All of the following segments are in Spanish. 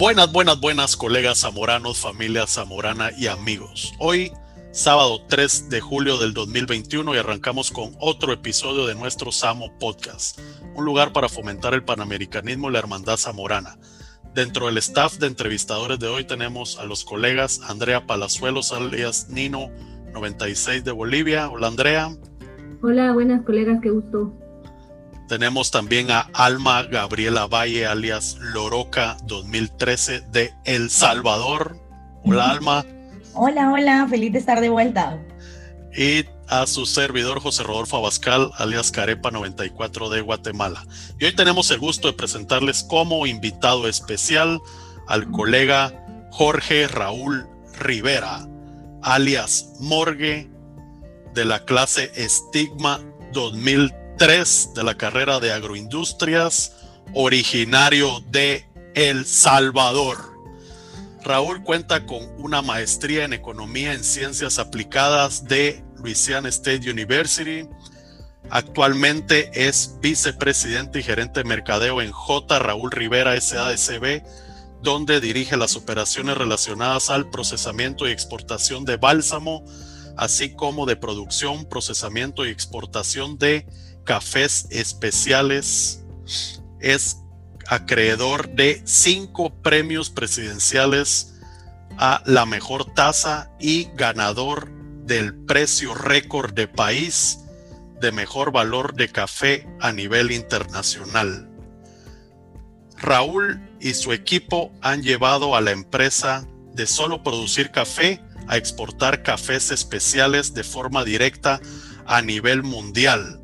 Buenas, buenas, buenas colegas zamoranos, familia zamorana y amigos. Hoy, sábado 3 de julio del 2021 y arrancamos con otro episodio de nuestro Samo Podcast, un lugar para fomentar el panamericanismo y la hermandad zamorana. Dentro del staff de entrevistadores de hoy tenemos a los colegas Andrea Palazuelos alias Nino 96 de Bolivia. Hola Andrea. Hola, buenas colegas, qué gusto. Tenemos también a Alma Gabriela Valle, alias Loroca 2013 de El Salvador. Hola Alma. Hola, hola, feliz de estar de vuelta. Y a su servidor José Rodolfo Abascal, alias Carepa 94 de Guatemala. Y hoy tenemos el gusto de presentarles como invitado especial al colega Jorge Raúl Rivera, alias Morgue, de la clase Estigma 2013 de la carrera de agroindustrias, originario de El Salvador. Raúl cuenta con una maestría en economía en ciencias aplicadas de Louisiana State University. Actualmente es vicepresidente y gerente de mercadeo en J. Raúl Rivera SADCB, donde dirige las operaciones relacionadas al procesamiento y exportación de bálsamo, así como de producción, procesamiento y exportación de cafés especiales. Es acreedor de cinco premios presidenciales a la mejor tasa y ganador del precio récord de país de mejor valor de café a nivel internacional. Raúl y su equipo han llevado a la empresa de solo producir café a exportar cafés especiales de forma directa a nivel mundial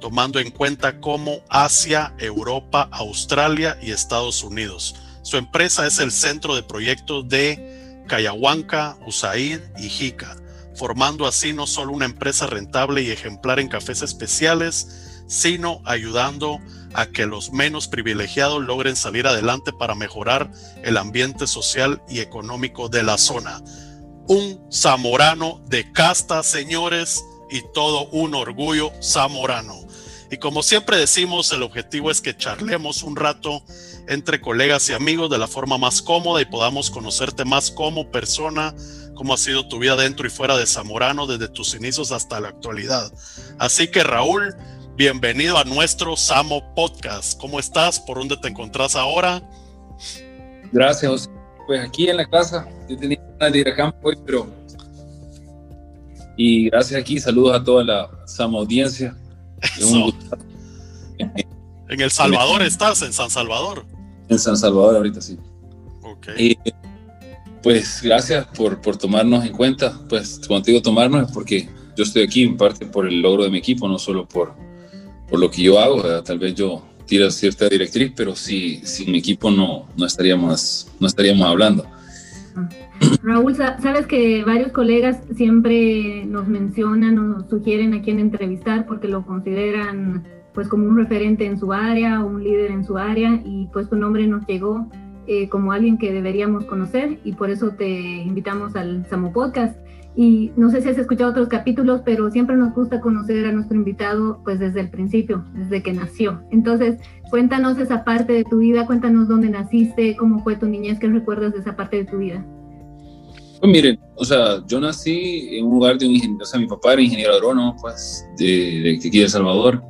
tomando en cuenta como Asia, Europa, Australia y Estados Unidos. Su empresa es el centro de proyectos de Cayahuanca, USAID y JICA, formando así no solo una empresa rentable y ejemplar en cafés especiales, sino ayudando a que los menos privilegiados logren salir adelante para mejorar el ambiente social y económico de la zona. Un zamorano de casta, señores, y todo un orgullo zamorano. Y como siempre decimos, el objetivo es que charlemos un rato entre colegas y amigos de la forma más cómoda y podamos conocerte más como persona, cómo ha sido tu vida dentro y fuera de Zamorano desde tus inicios hasta la actualidad. Así que Raúl, bienvenido a nuestro Samo Podcast. ¿Cómo estás? ¿Por dónde te encontrás ahora? Gracias, Pues aquí en la casa, yo tenía ganas de campo hoy, pero... Y gracias aquí, saludos a toda la Samo audiencia en El Salvador estás, en San Salvador. En San Salvador ahorita sí. Okay. pues gracias por, por tomarnos en cuenta. Pues cuando digo tomarnos es porque yo estoy aquí en parte por el logro de mi equipo, no solo por, por lo que yo hago. Tal vez yo tiro cierta directriz, pero sí, sin mi equipo no, no, estaríamos, no estaríamos hablando. Raúl, sabes que varios colegas siempre nos mencionan o nos sugieren a quién entrevistar porque lo consideran pues como un referente en su área o un líder en su área y pues tu nombre nos llegó eh, como alguien que deberíamos conocer y por eso te invitamos al Samo Podcast. Y no sé si has escuchado otros capítulos, pero siempre nos gusta conocer a nuestro invitado pues desde el principio, desde que nació. Entonces, cuéntanos esa parte de tu vida, cuéntanos dónde naciste, cómo fue tu niñez, qué recuerdas de esa parte de tu vida. Pues miren, o sea, yo nací en un lugar de un ingeniero, o sea, mi papá era ingeniero agrónomo, pues, de, de aquí de El Salvador.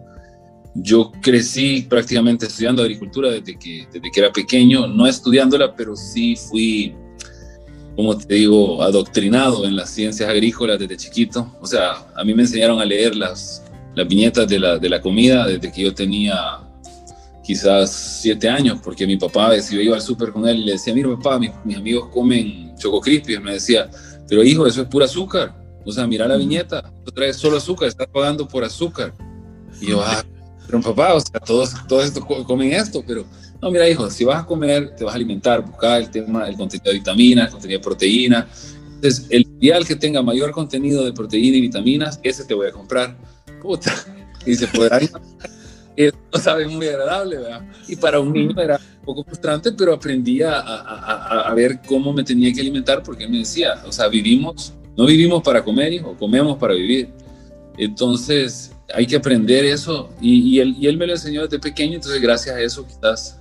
Yo crecí prácticamente estudiando agricultura desde que, desde que era pequeño, no estudiándola, pero sí fui, como te digo, adoctrinado en las ciencias agrícolas desde chiquito. O sea, a mí me enseñaron a leer las, las viñetas de la, de la comida desde que yo tenía quizás siete años, porque mi papá, si yo iba al súper con él y le decía, mira papá, mis, mis amigos comen Choco Crispy, me decía, pero hijo, eso es pura azúcar. O sea, mira la viñeta, tú traes solo azúcar, estás pagando por azúcar. Y yo, ah, pero papá, o sea, todos, todos esto comen esto, pero no, mira, hijo, si vas a comer, te vas a alimentar, buscar el tema, el contenido de vitaminas, el contenido de proteína. Entonces, el ideal que tenga mayor contenido de proteína y vitaminas, ese te voy a comprar. Puta. Y se podrá no sabe muy agradable, ¿verdad? Y para un niño era un poco frustrante, pero aprendí a, a, a, ver cómo me tenía que alimentar porque él me decía, o sea, vivimos, no vivimos para comer, hijo, comemos para vivir. Entonces, hay que aprender eso y, y, él, y él me lo enseñó desde pequeño, entonces gracias a eso quizás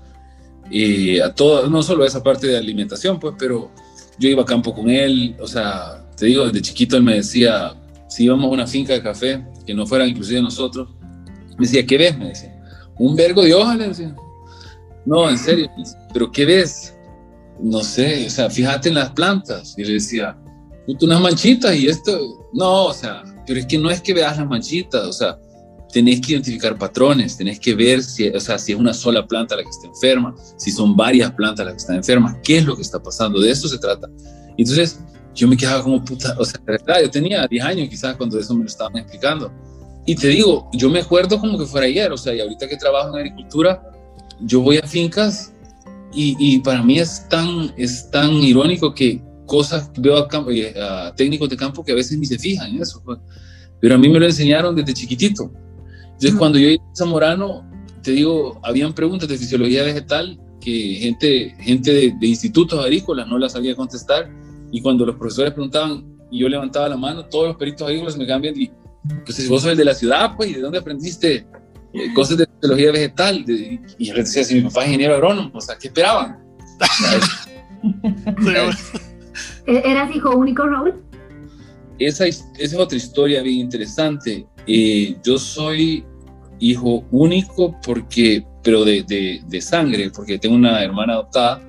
eh, a todo, no solo esa parte de alimentación, pues, pero yo iba a campo con él, o sea, te digo, desde chiquito él me decía, si íbamos a una finca de café, que no fueran inclusive nosotros, me decía, ¿qué ves? Me decía, un vergo de hojas, le decía. No, en serio, pero ¿qué ves? No sé, o sea, fíjate en las plantas. Y le decía, unas manchitas y esto, no, o sea, pero es que no es que veas las manchitas, o sea, tenés que identificar patrones, tenés que ver si, o sea, si es una sola planta la que está enferma, si son varias plantas las que están enfermas, qué es lo que está pasando, de eso se trata. Entonces, yo me quedaba como puta, o sea, verdad, yo tenía 10 años quizás cuando eso me lo estaban explicando. Y te digo, yo me acuerdo como que fuera ayer, o sea, y ahorita que trabajo en agricultura, yo voy a fincas y, y para mí es tan, es tan irónico que cosas veo a, campo, eh, a, técnicos de campo que a veces ni se fijan en eso, pues. pero a mí me lo enseñaron desde chiquitito. Entonces, cuando yo iba a Zamorano, te digo, habían preguntas de fisiología vegetal que gente, gente de, de institutos agrícolas no las sabía contestar y cuando los profesores preguntaban y yo levantaba la mano, todos los peritos agrícolas me cambian y, pues si vos sos el de la ciudad, pues, ¿y de dónde aprendiste eh, cosas de fisiología vegetal? y yo les decía, si mi papá es ingeniero agrónomo, o sea, ¿qué esperaban? ¿E-, ¿Eras hijo único, Raúl? Esa, esa es otra historia bien interesante. Eh, yo soy hijo único porque, pero de, de, de, sangre, porque tengo una hermana adoptada.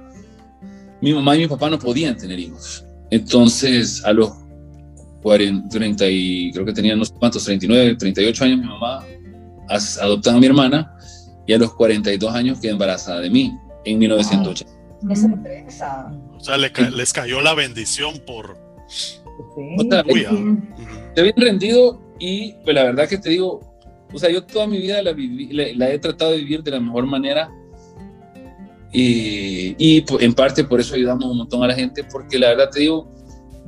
Mi mamá y mi papá no podían tener hijos. Entonces, a los 40, 30 y creo que tenían unos cuantos, 39, 38 años, mi mamá adoptó a mi hermana y a los 42 años quedé embarazada de mí en 1980. O sea, le, les cayó la bendición por... Sí. O sea, te bien rendido y pues la verdad que te digo, o sea, yo toda mi vida la, viví, la, la he tratado de vivir de la mejor manera y, y, en parte por eso ayudamos un montón a la gente, porque la verdad te digo,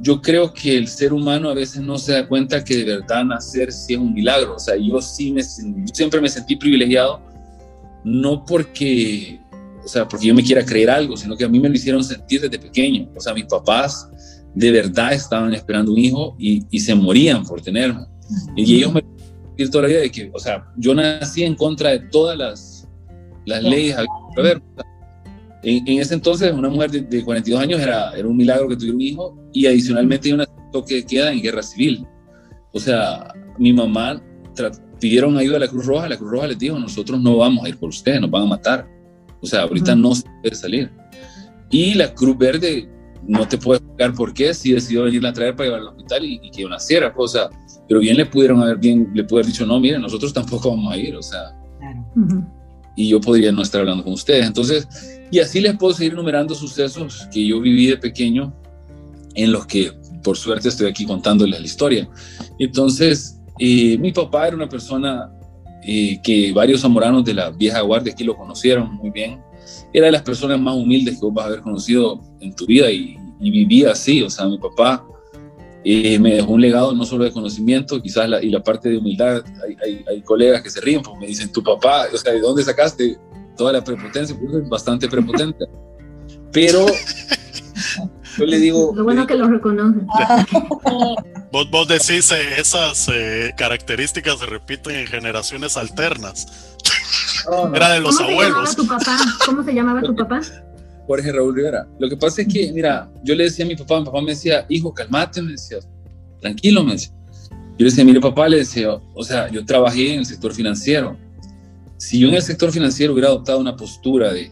yo creo que el ser humano a veces no se da cuenta que de verdad nacer sí es un milagro. O sea, yo sí me, yo siempre me sentí privilegiado, no porque, o sea, porque yo me quiera creer algo, sino que a mí me lo hicieron sentir desde pequeño. O sea, mis papás de verdad estaban esperando un hijo y, y se morían por tenerme. Y ellos me toda la vida de que, o sea, yo nací en contra de todas las, las leyes. A ver, en, en, ese entonces, una mujer de, de, 42 años era, era un milagro que tuviera un hijo y adicionalmente hay una que queda en guerra civil. O sea, mi mamá pidieron ayuda a la Cruz Roja, la Cruz Roja les dijo, nosotros no vamos a ir por ustedes, nos van a matar. O sea, ahorita no se puede salir. Y la Cruz Verde no te puede explicar por qué, si decidió venirla a traer para llevarla al hospital y, y que naciera, pues, o sea, pero bien le pudieron haber, bien, le haber dicho, no, miren, nosotros tampoco vamos a ir, o sea, uh -huh. y yo podría no estar hablando con ustedes. Entonces, y así les puedo seguir numerando sucesos que yo viví de pequeño, en los que, por suerte, estoy aquí contándoles la historia. Entonces, eh, mi papá era una persona eh, que varios zamoranos de la vieja guardia aquí lo conocieron muy bien. Era de las personas más humildes que vos vas a haber conocido en tu vida y, y vivía así. O sea, mi papá eh, me dejó un legado no solo de conocimiento, quizás la, y la parte de humildad. Hay, hay, colegas que se ríen porque me dicen, tu papá, o sea, ¿de dónde sacaste toda la prepotencia? Pues es bastante prepotente. Pero yo le digo... Lo bueno que lo reconocen. vos, vos decís, eh, esas eh, características se repiten en generaciones alternas. No, no. Era de los ¿Cómo abuelos. Se llamaba tu papá? ¿Cómo se llamaba tu papá? Jorge Raúl Rivera. Lo que pasa es que, mira, yo le decía a mi papá, mi papá me decía, hijo, calmate, me decía, tranquilo, me decía. Yo le decía, mire, papá, le decía, o sea, yo trabajé en el sector financiero. Si yo en el sector financiero hubiera adoptado una postura de,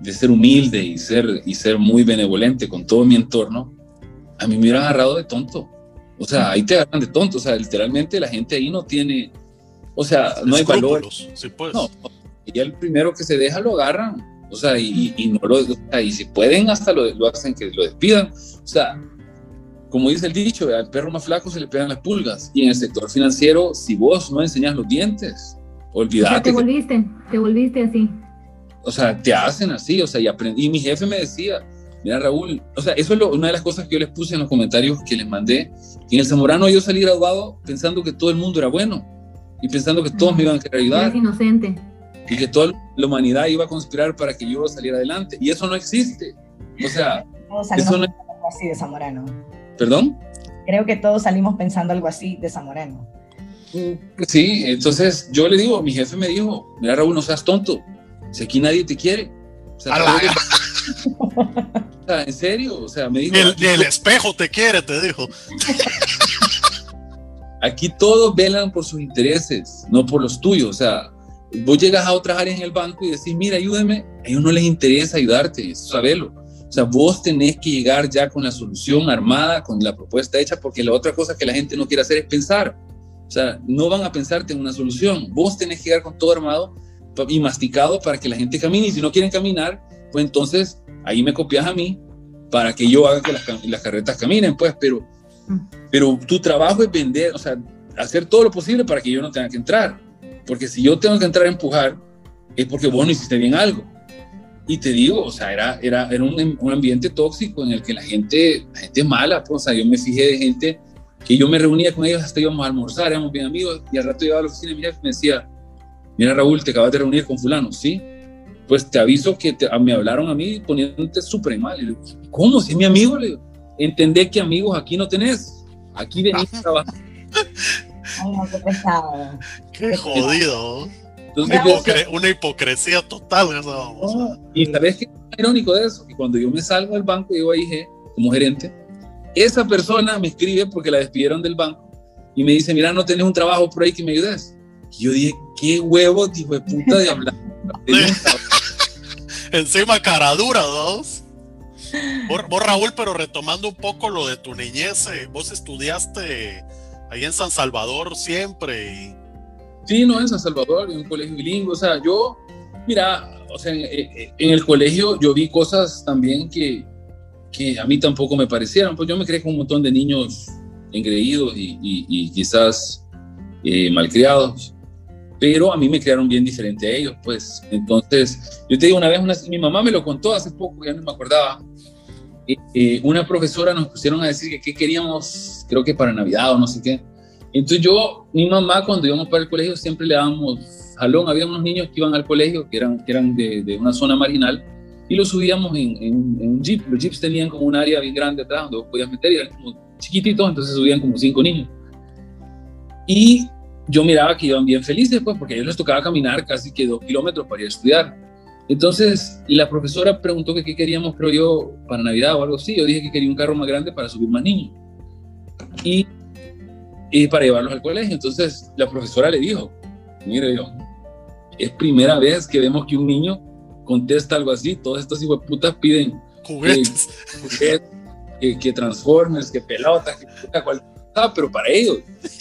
de ser humilde y ser, y ser muy benevolente con todo mi entorno, a mí me hubieran agarrado de tonto. O sea, ahí te agarran de tonto. O sea, literalmente la gente ahí no tiene, o sea, no hay valor. Sí, pues. No, y el primero que se deja lo agarran. O sea, y, y no lo, o sea, y si pueden hasta lo, lo, hacen que lo despidan. O sea, como dice el dicho, al perro más flaco se le pegan las pulgas. Y en el sector financiero, si vos no enseñas los dientes, olvídate. O sea, te volviste, te volviste así. O sea, te hacen así, o sea, y aprendí. Y mi jefe me decía, mira Raúl, o sea, eso es lo, una de las cosas que yo les puse en los comentarios que les mandé. En el Zamorano yo salí graduado pensando que todo el mundo era bueno y pensando que todos me iban a querer ayudar. Eres inocente y que toda la humanidad iba a conspirar para que yo saliera adelante. Y eso no existe. O sea, todos salimos eso no... pensando algo así de Zamorano. ¿Perdón? Creo que todos salimos pensando algo así de Zamorano. Sí, entonces yo le digo, mi jefe me dijo, mira Raúl, no seas tonto, si aquí nadie te quiere. O sea, en serio, o sea, me dijo. Ni el, espejo te quiere, te dijo. Aquí todos velan por sus intereses, no por los tuyos. O sea, vos llegas a otras áreas en el banco y decís, mira, ayúdeme. A ellos no les interesa ayudarte, eso sabelo. O sea, vos tenés que llegar ya con la solución armada, con la propuesta hecha, porque la otra cosa que la gente no quiere hacer es pensar. O sea, no van a pensarte en una solución. Vos tenés que llegar con todo armado y masticado para que la gente camine. Y si no quieren caminar, pues entonces ahí me copias a mí para que yo haga que las, las carretas caminen, pues, pero, pero tu trabajo es vender, o sea, hacer todo lo posible para que yo no tenga que entrar. Porque si yo tengo que entrar a empujar, es porque vos no hiciste bien algo. Y te digo, o sea, era, era, era un, un, ambiente tóxico en el que la gente, la gente mala, pues, o sea, yo me fijé de gente que yo me reunía con ellos hasta íbamos a almorzar, éramos bien amigos, y al rato iba a la oficina y me decía, mira Raúl, te acabas de reunir con fulano, ¿sí? Pues te aviso que me hablaron a mí poniéndote súper mal. Y le digo, ¿cómo? Si es mi amigo, le digo, entendé que amigos aquí no tenés, aquí venís a trabajar. qué jodido. una hipocresía total. y sabes qué es irónico de eso, que cuando yo me salgo del banco, yo dije, como gerente, esa persona me escribe porque la despidieron del banco y me dice, mira, no tenés un trabajo por ahí que me ayudes. Y yo dije, qué huevo, tipo de puta de hablar. Encima cara dura, dos. Vos, Raúl, pero retomando un poco lo de tu niñez, eh, vos estudiaste ahí en San Salvador siempre. Sí, no, en San Salvador, en un colegio bilingüe. O sea, yo, mira, o sea, en, el colegio yo vi cosas también que, que a mí tampoco me parecieron. Pues yo me creé con un montón de niños engreídos y, quizás eh, malcriados pero a mí me crearon bien diferente a ellos, pues. Entonces, yo te digo, una vez una, mi mamá me lo contó hace poco, ya no me acordaba. Eh, eh, una profesora nos pusieron a decir que qué queríamos, creo que para Navidad o no sé qué. Entonces yo, mi mamá, cuando íbamos para el colegio, siempre le dábamos jalón. Había unos niños que iban al colegio, que eran, que eran de, de una zona marginal, y los subíamos en, en, en, un jeep. Los jeeps tenían como un área bien grande atrás donde vos podías meter, y eran como chiquititos, entonces subían como cinco niños. Y yo miraba que iban bien felices, pues, porque a ellos les tocaba caminar casi que dos kilómetros para ir a estudiar. Entonces, la profesora preguntó que qué queríamos, creo yo, para Navidad o algo así. Yo dije que quería un carro más grande para subir más niños y, y para llevarlos al colegio. Entonces, la profesora le dijo, mire yo, es primera vez que vemos que un niño contesta algo así. Todas estas putas piden juguetes, que, que, transformers, que pelotas, que cualquier cosa, pero para ellos.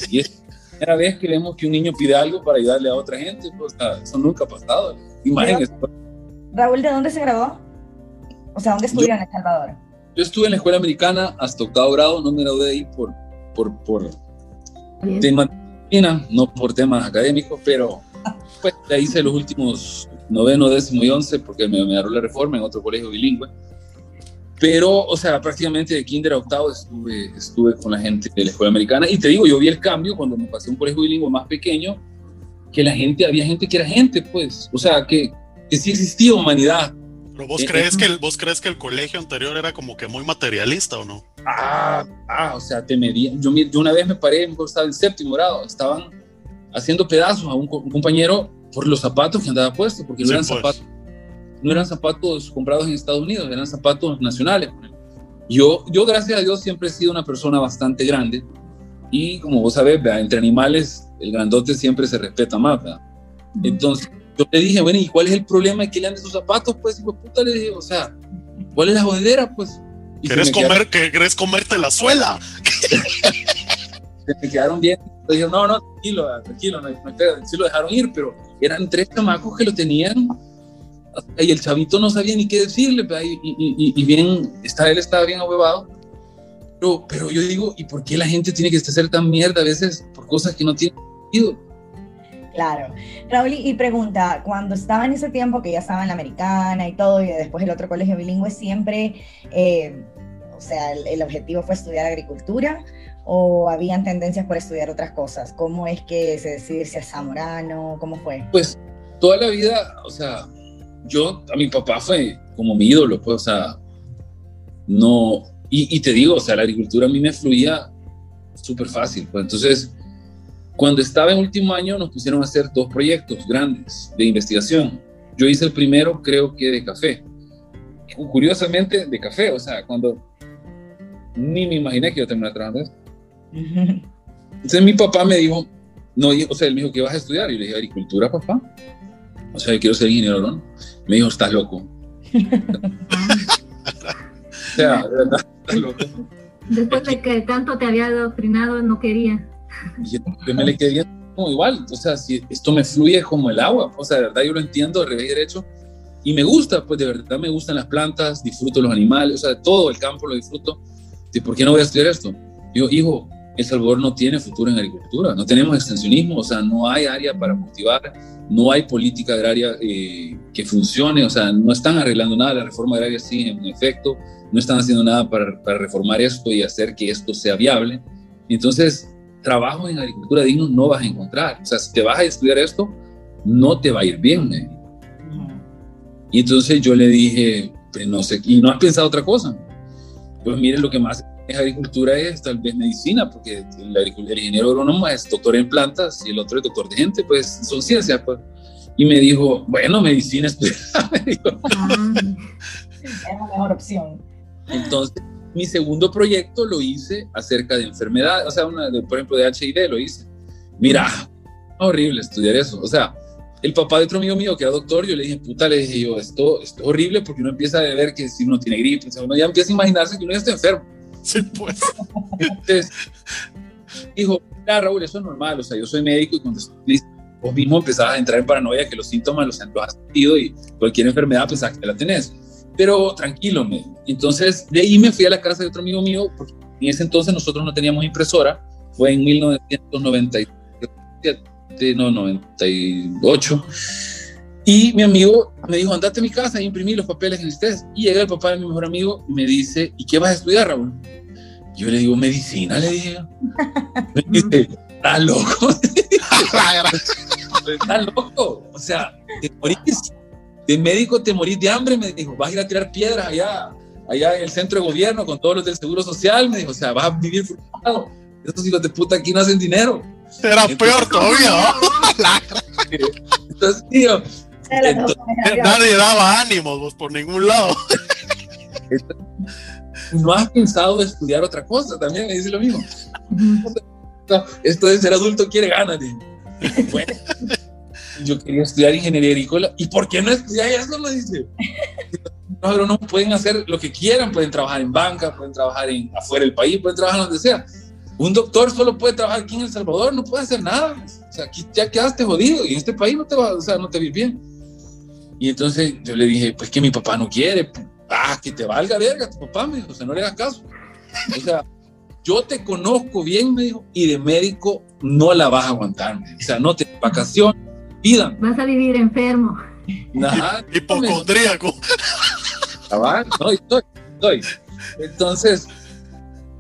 Y es primera vez que vemos que un niño pide algo para ayudarle a otra gente, pues, eso nunca ha pasado. Imagínense. Raúl, ¿de dónde se graduó? O sea, ¿dónde estudió en El Salvador? Yo estuve en la escuela americana hasta octavo grado, no me gradué de ahí por, por, por temas no por temas académicos, pero pues ahí hice los últimos noveno, décimo y once porque me, me la reforma en otro colegio bilingüe. Pero, o sea, prácticamente de kinder a octavo estuve, estuve con la gente de la escuela americana. Y te digo, yo vi el cambio cuando me pasé a un colegio bilingüe más pequeño, que la gente, había gente que era gente, pues. O sea, que, que sí existía humanidad. Pero vos, eh, crees que el, vos crees que el colegio anterior era como que muy materialista o no? Ah, ah o sea, te medían. Yo, yo una vez me paré, estaba en séptimo grado, estaban haciendo pedazos a un, compañero por los zapatos que andaba puesto, porque no eran pues. zapatos no eran zapatos comprados en Estados Unidos, eran zapatos nacionales. Yo, yo, gracias a Dios, siempre he sido una persona bastante grande y como vos sabés, entre animales el grandote siempre se respeta más. Entonces yo le dije, bueno, ¿y cuál es el problema de que le ande sus zapatos? Pues, y pues puta, le dije, o sea, ¿cuál es la jodedera? Pues. ¿Querés, comer, que, ¿Querés comerte la suela? se me quedaron bien. Dije, no, no, tranquilo, tranquilo, no, no, sí lo dejaron ir, pero eran tres chamacos que lo tenían y el chavito no sabía ni qué decirle, y, y, bien, está, él estaba bien ahuevado. Pero, pero yo digo, ¿y por qué la gente tiene que ser tan mierda a veces por cosas que no tienen sentido? Claro. Raúl, y pregunta, cuando estaba en ese tiempo que ya estaba en la americana y todo, y después el otro colegio bilingüe, siempre, eh, o sea, el, el, objetivo fue estudiar agricultura o habían tendencias por estudiar otras cosas? ¿Cómo es que se decide si es zamorano? ¿Cómo fue? Pues toda la vida, o sea, yo, a mi papá fue como mi ídolo, pues, o sea, no, y, te digo, o sea, la agricultura a mí me fluía súper fácil, pues, entonces, cuando estaba en último año nos pusieron a hacer dos proyectos grandes de investigación. Yo hice el primero, creo que de café, curiosamente de café, o sea, cuando ni me imaginé que iba a terminar trabajando. Entonces mi papá me dijo, no, o sea, él me dijo que vas a estudiar. Y yo le dije, agricultura, papá. O sea, yo quiero ser ingeniero, ¿no? Me dijo, estás loco. o sea, de verdad, estás loco. Después de que tanto te había adoctrinado, no quería. Yo me le quedé como igual, o sea, si esto me fluye como el agua, o sea, de verdad yo lo entiendo de revés y derecho, y me gusta, pues de verdad me gustan las plantas, disfruto los animales, o sea, todo el campo lo disfruto. ¿Por qué no voy a estudiar esto? Yo, hijo, El Salvador no tiene futuro en agricultura, no tenemos extensionismo, o sea, no hay área para cultivar, no hay política agraria eh, que funcione, o sea, no están arreglando nada, la reforma agraria sigue en efecto, no están haciendo nada para, para reformar esto y hacer que esto sea viable. Entonces, trabajo en agricultura digno no vas a encontrar. O sea, si te vas a estudiar esto, no te va a ir bien. Y entonces yo le dije, pues no sé, ¿y no has pensado otra cosa? Pues mire, lo que más es agricultura es tal vez medicina, porque el, el ingeniero agrónomo es doctor en plantas y el otro es doctor de gente, pues son ciencias. Pues. Y me dijo, bueno, medicina es ah. la mejor opción. Entonces, mi segundo proyecto lo hice acerca de enfermedades, o sea, una por ejemplo, de HIV lo hice. Mira, horrible estudiar eso. O sea, el papá de otro amigo mío que era doctor, yo le dije, puta, le dije yo, esto, esto es horrible porque uno empieza a ver que si uno tiene gripe, o sea, uno ya empieza a imaginarse que uno ya está enfermo. Sí, pues. Entonces, dijo, mira, Raúl, eso es normal, o sea, yo soy médico y cuando vos mismo empezabas a entrar en paranoia que los síntomas los, has sentido y cualquier enfermedad pensás que la tenés pero tranquilo, me. Entonces, de ahí me fui a la casa de otro amigo mío, porque en ese entonces nosotros no teníamos impresora, fue en 1997, no, 98. Y mi amigo me dijo, andate a mi casa y imprimí los papeles que necesites. Y llega el papá de mi mejor amigo y me dice, ¿y qué vas a estudiar, Raúl? Yo le digo, medicina, le dije. Me dice, ¿estás loco? ¿Estás loco? O sea, te morís de médico te morís de hambre, me dijo, vas a ir a tirar piedras allá, allá en el centro de gobierno con todos los del Seguro Social, me dijo, o sea, vas a vivir frustrado. Estos hijos de puta aquí no hacen dinero. Era peor todavía. entonces, tío, nadie daba ánimos por ningún lado. no has pensado estudiar otra cosa, también me dice lo mismo. Esto de ser adulto quiere ganas. Bueno, yo quería estudiar ingeniería agrícola. ¿Y por qué no estudiar eso? Me dice. Los no pueden hacer lo que quieran, pueden trabajar en banca, pueden trabajar en, afuera del país, pueden trabajar donde sea. Un doctor solo puede trabajar aquí en El Salvador, no puede hacer nada. O sea, aquí ya quedaste jodido y en este país no te va, o sea, no te vives bien. Y entonces yo le dije, pues que mi papá no quiere. Ah, que te valga verga tu papá, me dijo, o sea, no le hagas caso. O sea, yo te conozco bien, me dijo, y de médico no la vas a aguantar. O sea, no te vacaciones, Vas a vivir enfermo. Hipocondríaco. No, estoy, estoy. Entonces,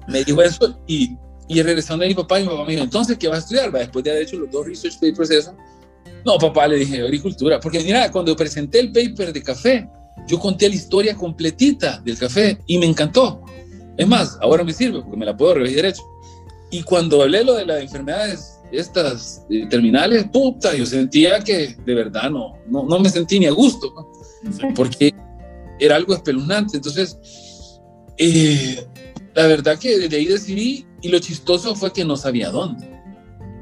me dijo eso y, y regresando a mi papá, y mi papá me dijo, entonces, ¿qué vas a estudiar? Después de haber hecho los dos research papers, eso. No, papá, le dije, agricultura. Porque mira, cuando presenté el paper de café, yo conté la historia completita del café y me encantó. Es más, ahora me sirve porque me la puedo revisar derecho. Y cuando hablé lo de las enfermedades estas eh, terminales, puta, yo sentía que de verdad no, no, no me sentí ni a gusto, porque era algo espeluznante. Entonces, eh, la verdad que desde ahí decidí, y lo chistoso fue que no sabía dónde.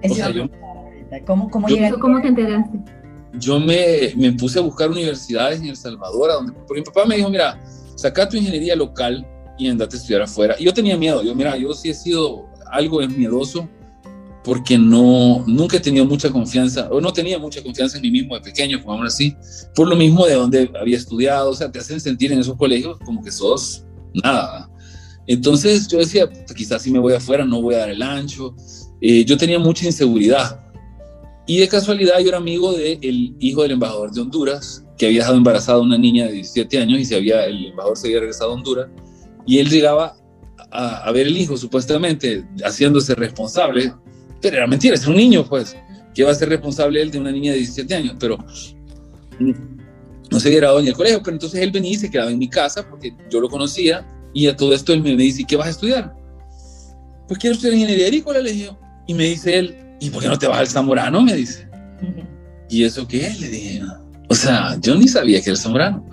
O sea, yo, ¿Cómo, cómo, ¿Cómo te enteraste? Yo me, me, puse a buscar universidades en El Salvador, donde, porque mi papá me dijo, mira, saca tu ingeniería local y andate a estudiar afuera. Y yo tenía miedo, yo, mira, yo sí he sido algo miedoso porque no, nunca he tenido mucha confianza, o no tenía mucha confianza en mí mismo de pequeño, como así, por lo mismo de donde había estudiado, o sea, te hacen sentir en esos colegios como que sos nada. Entonces yo decía, quizás si me voy afuera no voy a dar el ancho. Eh, yo tenía mucha inseguridad. Y de casualidad yo era amigo del hijo del embajador de Honduras, que había dejado embarazada a una niña de 17 años y se había, el embajador se había regresado a Honduras. Y él llegaba a, ver el hijo, supuestamente, haciéndose responsable pero era mentira, es un niño, pues, que va a ser responsable él de una niña de 17 años, pero no se graduado en el colegio, pero entonces él venía y se quedaba en mi casa porque yo lo conocía y a todo esto él me dice, ¿qué vas a estudiar? Pues quiero estudiar ingeniería agrícola, le dije, y me dice él, ¿y por qué no te vas al Zamorano? Me dice. ¿Y eso qué? Le dije, O sea, yo ni sabía que era Zamorano.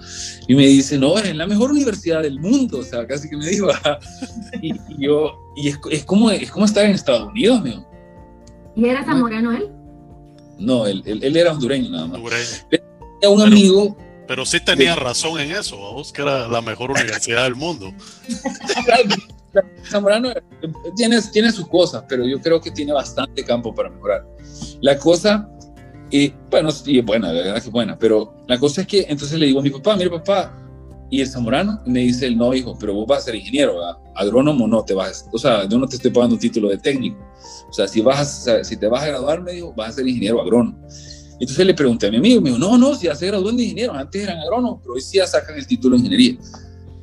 Y me dice, no, es la mejor universidad del mundo. O sea, casi que me dijo. y, yo, y es, es, como, es como estar en Estados Unidos, mío. ¿Y era zamorano él? No, él, él, era hondureño nada más. Hondureño. Tenía un amigo. Pero sí tenía razón en eso, vamos, que era la mejor universidad del mundo. Zamorano tiene, tiene sus cosas, pero yo creo que tiene bastante campo para mejorar. La cosa, y bueno, y buena, la verdad que buena, pero la cosa es que entonces le digo a mi papá, mire papá, y el zamorano me dice no, hijo, pero vos vas a ser ingeniero, agrónomo no te vas, o sea, yo no te estoy pagando un título de técnico. O sea, si, vas si te vas a graduar, me dijo, vas a ser ingeniero agrónomo. Entonces le pregunté a mi amigo, me dijo, no, no, si ya se graduó de ingeniero, antes eran agrónomos, pero hoy sí ya sacan el título de ingeniería.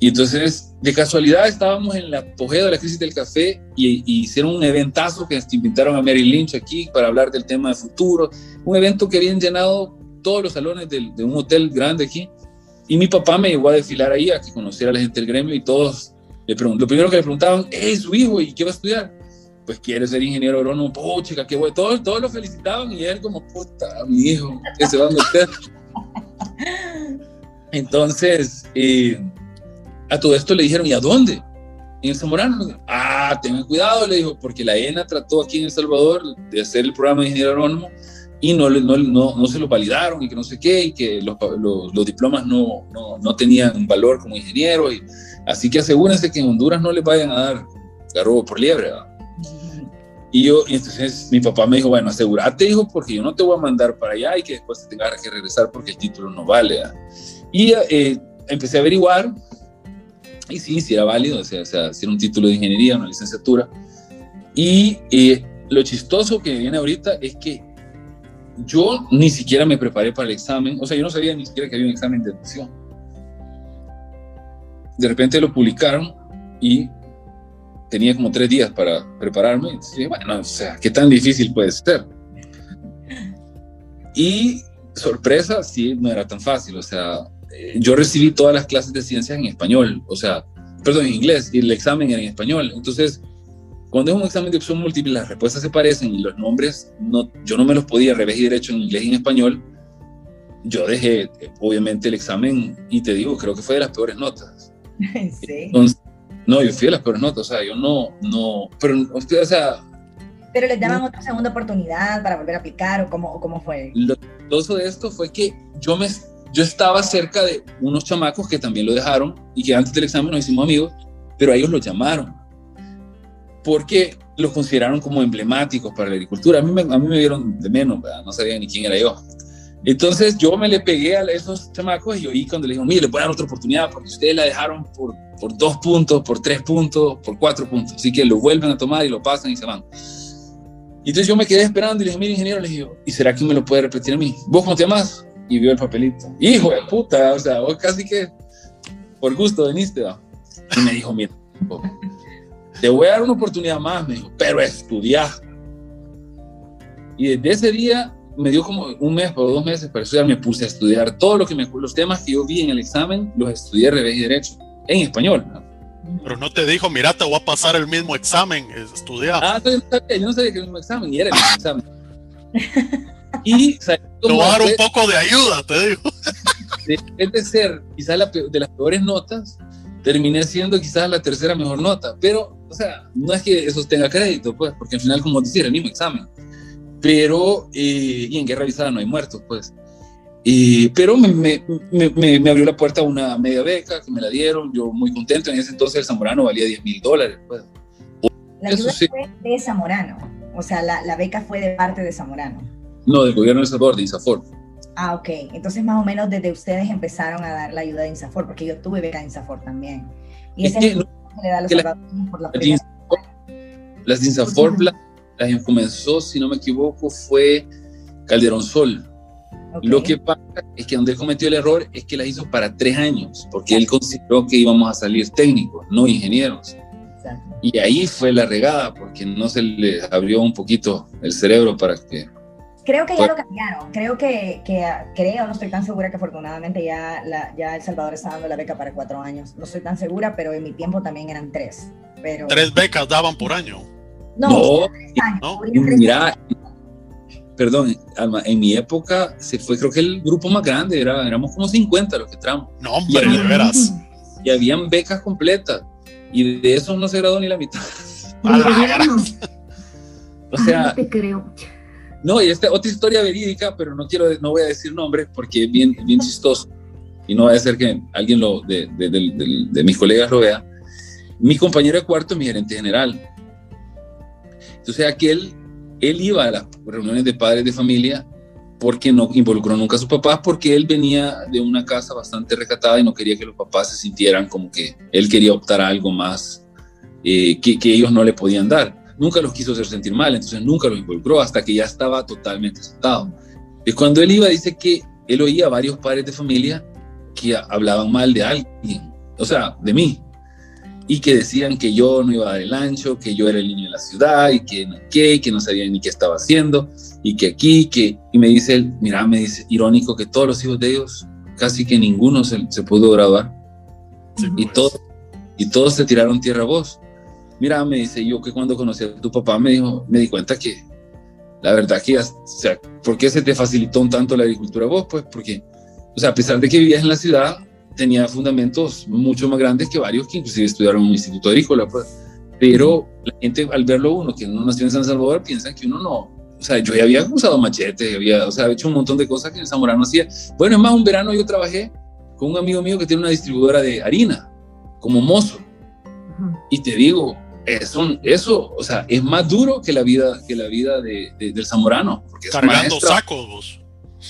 Y entonces, de casualidad, estábamos en la apogeo de la crisis del café y, y, hicieron un eventazo que invitaron a Mary Lynch aquí para hablar del tema de futuro. Un evento que habían llenado todos los salones de, de un hotel grande aquí. Y mi papá me llevó a desfilar ahí, a que conociera a la gente del gremio y todos le preguntaron, lo primero que le preguntaban, es su hijo y qué va a estudiar? Pues quiere ser ingeniero agrónomo, oh, chica, qué bueno. Todos, todos lo felicitaban y él como, puta, mi hijo, que se va a meter. Entonces, eh, a todo esto le dijeron, ¿y a dónde? En Zamorano. Ah, tengan cuidado, le dijo, porque la ENA trató aquí en El Salvador de hacer el programa de ingeniero agrónomo y no, no, no, no, se lo validaron y que no sé qué, y que los, los, los diplomas no, no, no, tenían valor como ingeniero. Y, así que asegúrense que en Honduras no les vayan a dar garrobo por liebre. Y yo, y entonces mi papá me dijo, bueno, asegúrate, hijo, porque yo no te voy a mandar para allá y que después te tengas que regresar porque el título no vale. Y eh, empecé a averiguar, y sí, sí era válido, o sea, o sea, si era un título de ingeniería, una licenciatura. Y eh, lo chistoso que viene ahorita es que yo ni siquiera me preparé para el examen, o sea, yo no sabía ni siquiera que había un examen de admisión. De repente lo publicaron y tenía como tres días para prepararme. Y bueno, o sea, ¿qué tan difícil puede ser? Y sorpresa, sí, no era tan fácil. O sea, yo recibí todas las clases de ciencias en español, o sea, perdón, en inglés, y el examen era en español. Entonces, cuando es un examen de opción múltiple, las respuestas se parecen y los nombres, no, yo no me los podía revés y derecho en inglés y en español. Yo dejé, obviamente, el examen y te digo, creo que fue de las peores notas. Sí. no, yo fui de las peores notas, o sea, yo no, no, pero, o sea... ¿Pero les daban otra segunda oportunidad para volver a aplicar o cómo, cómo fue? Lo chistoso de esto fue que yo, me, yo estaba cerca de unos chamacos que también lo dejaron y que antes del examen nos hicimos amigos, pero a ellos los llamaron porque los consideraron como emblemáticos para la agricultura. A mí me, a mí me vieron de menos, no sabía ni quién era yo. Entonces yo me le pegué a esos chamacos y oí cuando le dijeron, mire, le voy a dar otra oportunidad porque ustedes la dejaron por, por dos puntos, por tres puntos, por cuatro puntos. Así que lo vuelven a tomar y lo pasan y se van. Y entonces yo me quedé esperando y le dije, mire, ingeniero, le dije, ¿y será que me lo puede repetir a mí? ¿Vos cómo te llamas? Y vio el papelito. Hijo de puta, o sea, vos casi que por gusto veniste. ¿va? Y me dijo, mira, te voy a dar una oportunidad más, me dijo, pero estudiar. Y desde ese día me dio como un mes o dos meses para estudiar, me puse a estudiar todo lo que me, los temas que yo vi en el examen, los estudié revés y derecho, en español. Pero no te dijo, mira, te voy a pasar el mismo examen, estudiar. Ah, yo no sabía, yo no sabía que era el mismo examen, y era el mismo examen. y te voy a dar un poco de ayuda, te digo. Es de ser quizás de las peores notas, terminé siendo quizás la tercera mejor nota, pero, o sea, no es que eso tenga crédito, pues, porque al final, como decía, el mismo examen. Pero, eh, y en guerra avisada no hay muertos, pues. Y, pero me, me, me, me, abrió la puerta a una media beca que me la dieron, yo muy contento, en ese entonces el Zamorano valía 10 mil dólares. Pues. La ayuda sí. fue de Zamorano, o sea, la, la, beca fue de parte de Zamorano. No, del gobierno de Salvador, de ISAFOR. Ah, ok. Entonces, más o menos desde ustedes empezaron a dar la ayuda de Insafor, porque yo tuve beca de Insafor también. Y ese es, que, le da a los la, por la Insafor, Las de Insafor, las que comenzó, si no me equivoco, fue Calderón Sol. Okay. Lo que pasa es que donde él cometió el error es que las hizo para tres años, porque él consideró que íbamos a salir técnicos, no ingenieros. Exacto. Y ahí fue la regada, porque no se le abrió un poquito el cerebro para que Creo que ya lo cambiaron. Creo que, que, creo, no estoy tan segura que afortunadamente ya, la, ya El Salvador está dando la beca para cuatro años. No estoy tan segura, pero en mi tiempo también eran tres. Pero... Tres becas daban por año. No, no, tres años, no. mira, perdón, en mi época se fue, creo que el grupo más grande, era, éramos como 50 los que entramos. No, hombre, de veras. Y habían becas completas. Y de eso no se graduó ni la mitad. o sea, no te creo. No, y esta otra historia verídica, pero no quiero, no voy a decir nombres porque es bien, bien chistoso. Y no va a ser que alguien lo, de, de, de, mis colegas lo. Mi compañero de cuarto es mi gerente general. Entonces aquel él iba a las reuniones de padres de familia porque no involucró nunca a sus papás, porque él venía de una casa bastante recatada y no quería que los papás se sintieran como que él quería optar a algo más eh, que, ellos no le podían dar. Nunca los quiso hacer sentir mal, entonces nunca los involucró hasta que ya estaba totalmente sentado. Y cuando él iba, dice que él oía a varios padres de familia que hablaban mal de alguien, o sea, de mí y que decían que yo no iba a dar el ancho, que yo era el niño de la ciudad y que no, que, que no sabía ni qué estaba haciendo y que aquí, que... Y me dice él, mira, me dice, irónico que todos los hijos de ellos, casi que ninguno se, se pudo graduar. y, pues. todo, y todos se tiraron tierra a vos. Mira, me dice, yo que cuando conocí a tu papá me, dijo, me di cuenta que la verdad que, o sea, ¿por qué se te facilitó un tanto la agricultura vos? Pues porque, o sea, a pesar de que vivías en la ciudad, tenía fundamentos mucho más grandes que varios que inclusive estudiaron en un instituto agrícola. Pues. Pero la gente al verlo uno que no nació en San Salvador piensa que uno no, o sea, yo ya había usado machete, había, o sea, hecho un montón de cosas que el Zamorano hacía. Bueno, es más, un verano yo trabajé con un amigo mío que tiene una distribuidora de harina, como mozo. Y te digo, eso, eso, o sea, es más duro que la vida, que la vida de, de, del Zamorano. Porque Cargando sacos, vos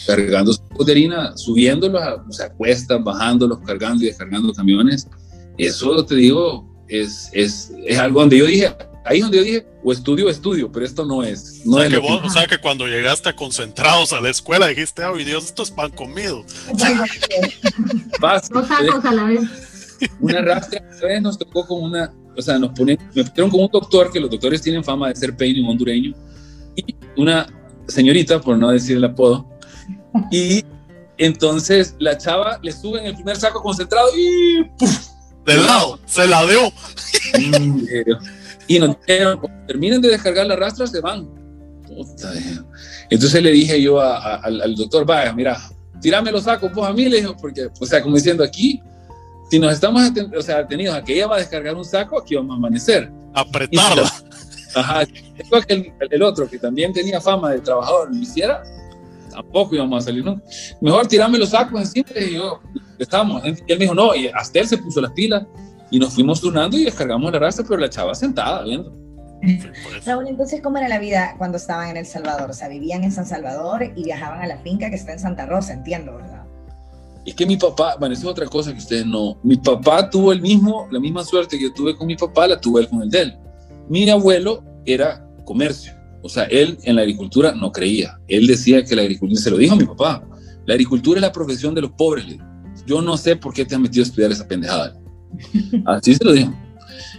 cargando de harina, subiéndolos, o sea, cuestas, bajándolos, cargando y descargando camiones. Eso te digo, es, es, es algo donde yo dije, ahí es donde yo dije, o estudio, estudio, pero esto no es. No o, sea es que vos, o sea que cuando llegaste a concentrados a la escuela dijiste, oh Dios, esto es pan comido. Vas, Dos sacos a la vez. Una rastra, una vez nos tocó con una, o sea, nos ponen, me pusieron con un doctor, que los doctores tienen fama de ser peino hondureño, y una señorita, por no decir el apodo, y entonces la chava le sube en el primer saco concentrado y ¡puf! De lado, se la dio. y nos dijeron, terminen de descargar las rastras, se van. Puta, entonces le dije yo a, a, al, al, doctor, vaya, mira, tirame los sacos, pues a mí le dijo, porque, o sea, como diciendo aquí, si nos estamos o sea, atenidos a que ella va a descargar un saco, aquí vamos a amanecer. Apretarla. Ajá, el, el otro que también tenía fama de trabajador lo hiciera, tampoco íbamos a salir, ¿no? Mejor tirarme los sacos encima y yo, estábamos. Y él me dijo, no, y hasta él se puso las pilas y nos fuimos turnando y descargamos la raza, pero la chava sentada viendo. Raúl, entonces, ¿cómo era la vida cuando estaban en El Salvador? O sea, vivían en San Salvador y viajaban a la finca que está en Santa Rosa, entiendo, ¿verdad? Es que mi papá, bueno, eso es otra cosa que ustedes no. Mi papá tuvo el mismo, la misma suerte que yo tuve con mi papá, la tuve él con el de él. Mi abuelo era comercio. O sea, él en la agricultura no creía. Él decía que la agricultura, se lo dijo a mi papá, la agricultura es la profesión de los pobres. Yo no sé por qué te has metido a estudiar esa pendejada. Así se lo dijo.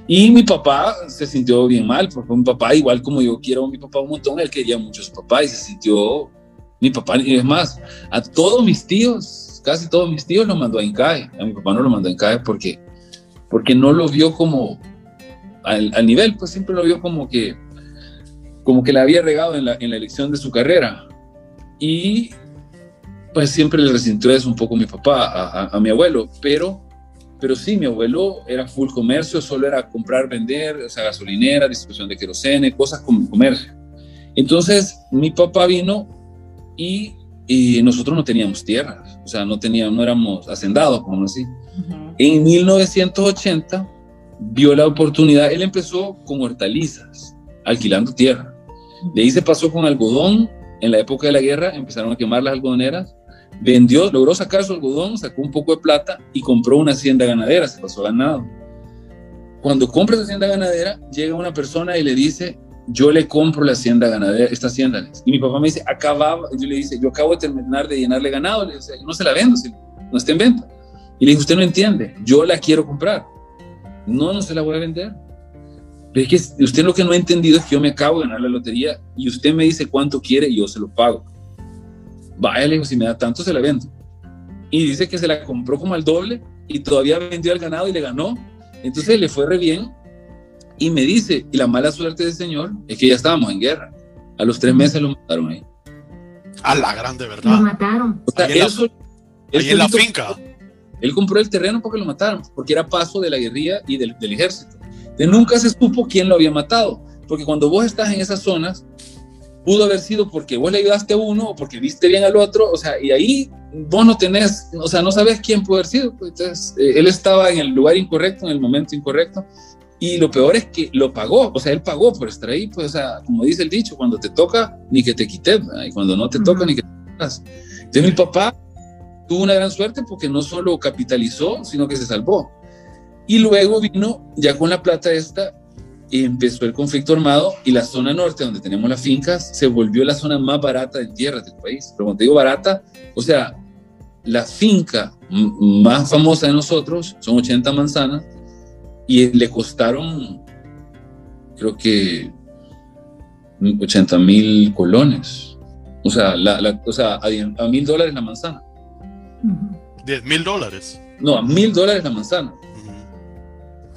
Y mi papá se sintió bien mal, porque mi papá, igual como yo quiero a mi papá un montón, él quería mucho a su papá y se sintió, mi papá, y es más, a todos mis tíos, casi todos mis tíos lo mandó a INCAE, a mi papá no lo mandó a INCAE porque, porque no lo vio como al, al nivel, pues siempre lo vio como que como que la había regado en la, en la elección de su carrera. Y pues siempre le resintió eso un poco mi papá, a, a, a, mi abuelo, pero, pero sí, mi abuelo era full comercio, solo era comprar, vender, o sea, gasolinera, distribución de querosene, cosas como comercio. Entonces, mi papá vino y, y nosotros no teníamos tierras, o sea, no, teníamos, no éramos hacendados, como así. Uh -huh. En 1980 vio la oportunidad, él empezó con hortalizas, alquilando tierra. De ahí se pasó con algodón. En la época de la guerra empezaron a quemar las algodoneras. Vendió, logró sacar su algodón, sacó un poco de plata y compró una hacienda ganadera, se pasó ganado. Cuando compra esa hacienda ganadera, llega una persona y le dice, yo le compro la hacienda ganadera, esta hacienda. Y mi papá me dice, acababa, yo le dice, yo acabo de terminar de llenarle ganado, le dice, yo no se la vendo, no está en venta. Y le dije, usted no entiende, yo la quiero comprar. No, no se la voy a vender. Pero es que usted lo que no ha entendido es que yo me acabo de ganar la lotería y usted me dice cuánto quiere y yo se lo pago. Vaya, le digo, si me da tanto, se la vendo. Y dice que se la compró como al doble y todavía vendió al ganado y le ganó. Entonces le fue re bien. Y me dice, y la mala suerte del señor es que ya estábamos en guerra. A los tres meses lo mataron ahí. A la grande, ¿verdad? Lo mataron. O sea, Ahí en la- eso- Ahí él en la finca. Él compró el terreno porque lo mataron, porque era paso de la guerrilla y del, del ejército. Entonces, nunca se supo quién lo había matado, porque cuando vos estás en esas zonas, pudo haber sido porque vos le ayudaste a uno o porque viste bien al otro, o sea, y ahí vos no tenés, o sea, no sabes quién pudo haber sido. pues, entonces, eh, él estaba en el lugar incorrecto, en el momento incorrecto, y lo peor es que lo pagó, o sea, él pagó por estar ahí, pues, o sea, como dice el dicho, cuando te toca, ni que te quites, ¿verdad? y cuando no te toca, Ujú. ni que te quitas. Entonces, mi papá tuvo una gran suerte porque no solo capitalizó, sino que se salvó. Y luego vino, ya con la plata esta, y empezó el conflicto armado y la zona norte, donde tenemos las fincas, se volvió la zona más barata de tierras del país. Pero cuando te digo barata, o sea, la finca más famosa de nosotros son 80 manzanas y le costaron, creo que 80 mil colones. O sea, la, la- o sea a, a mil dólares la manzana. Ujú. 10 mil dólares. No, a mil dólares la manzana.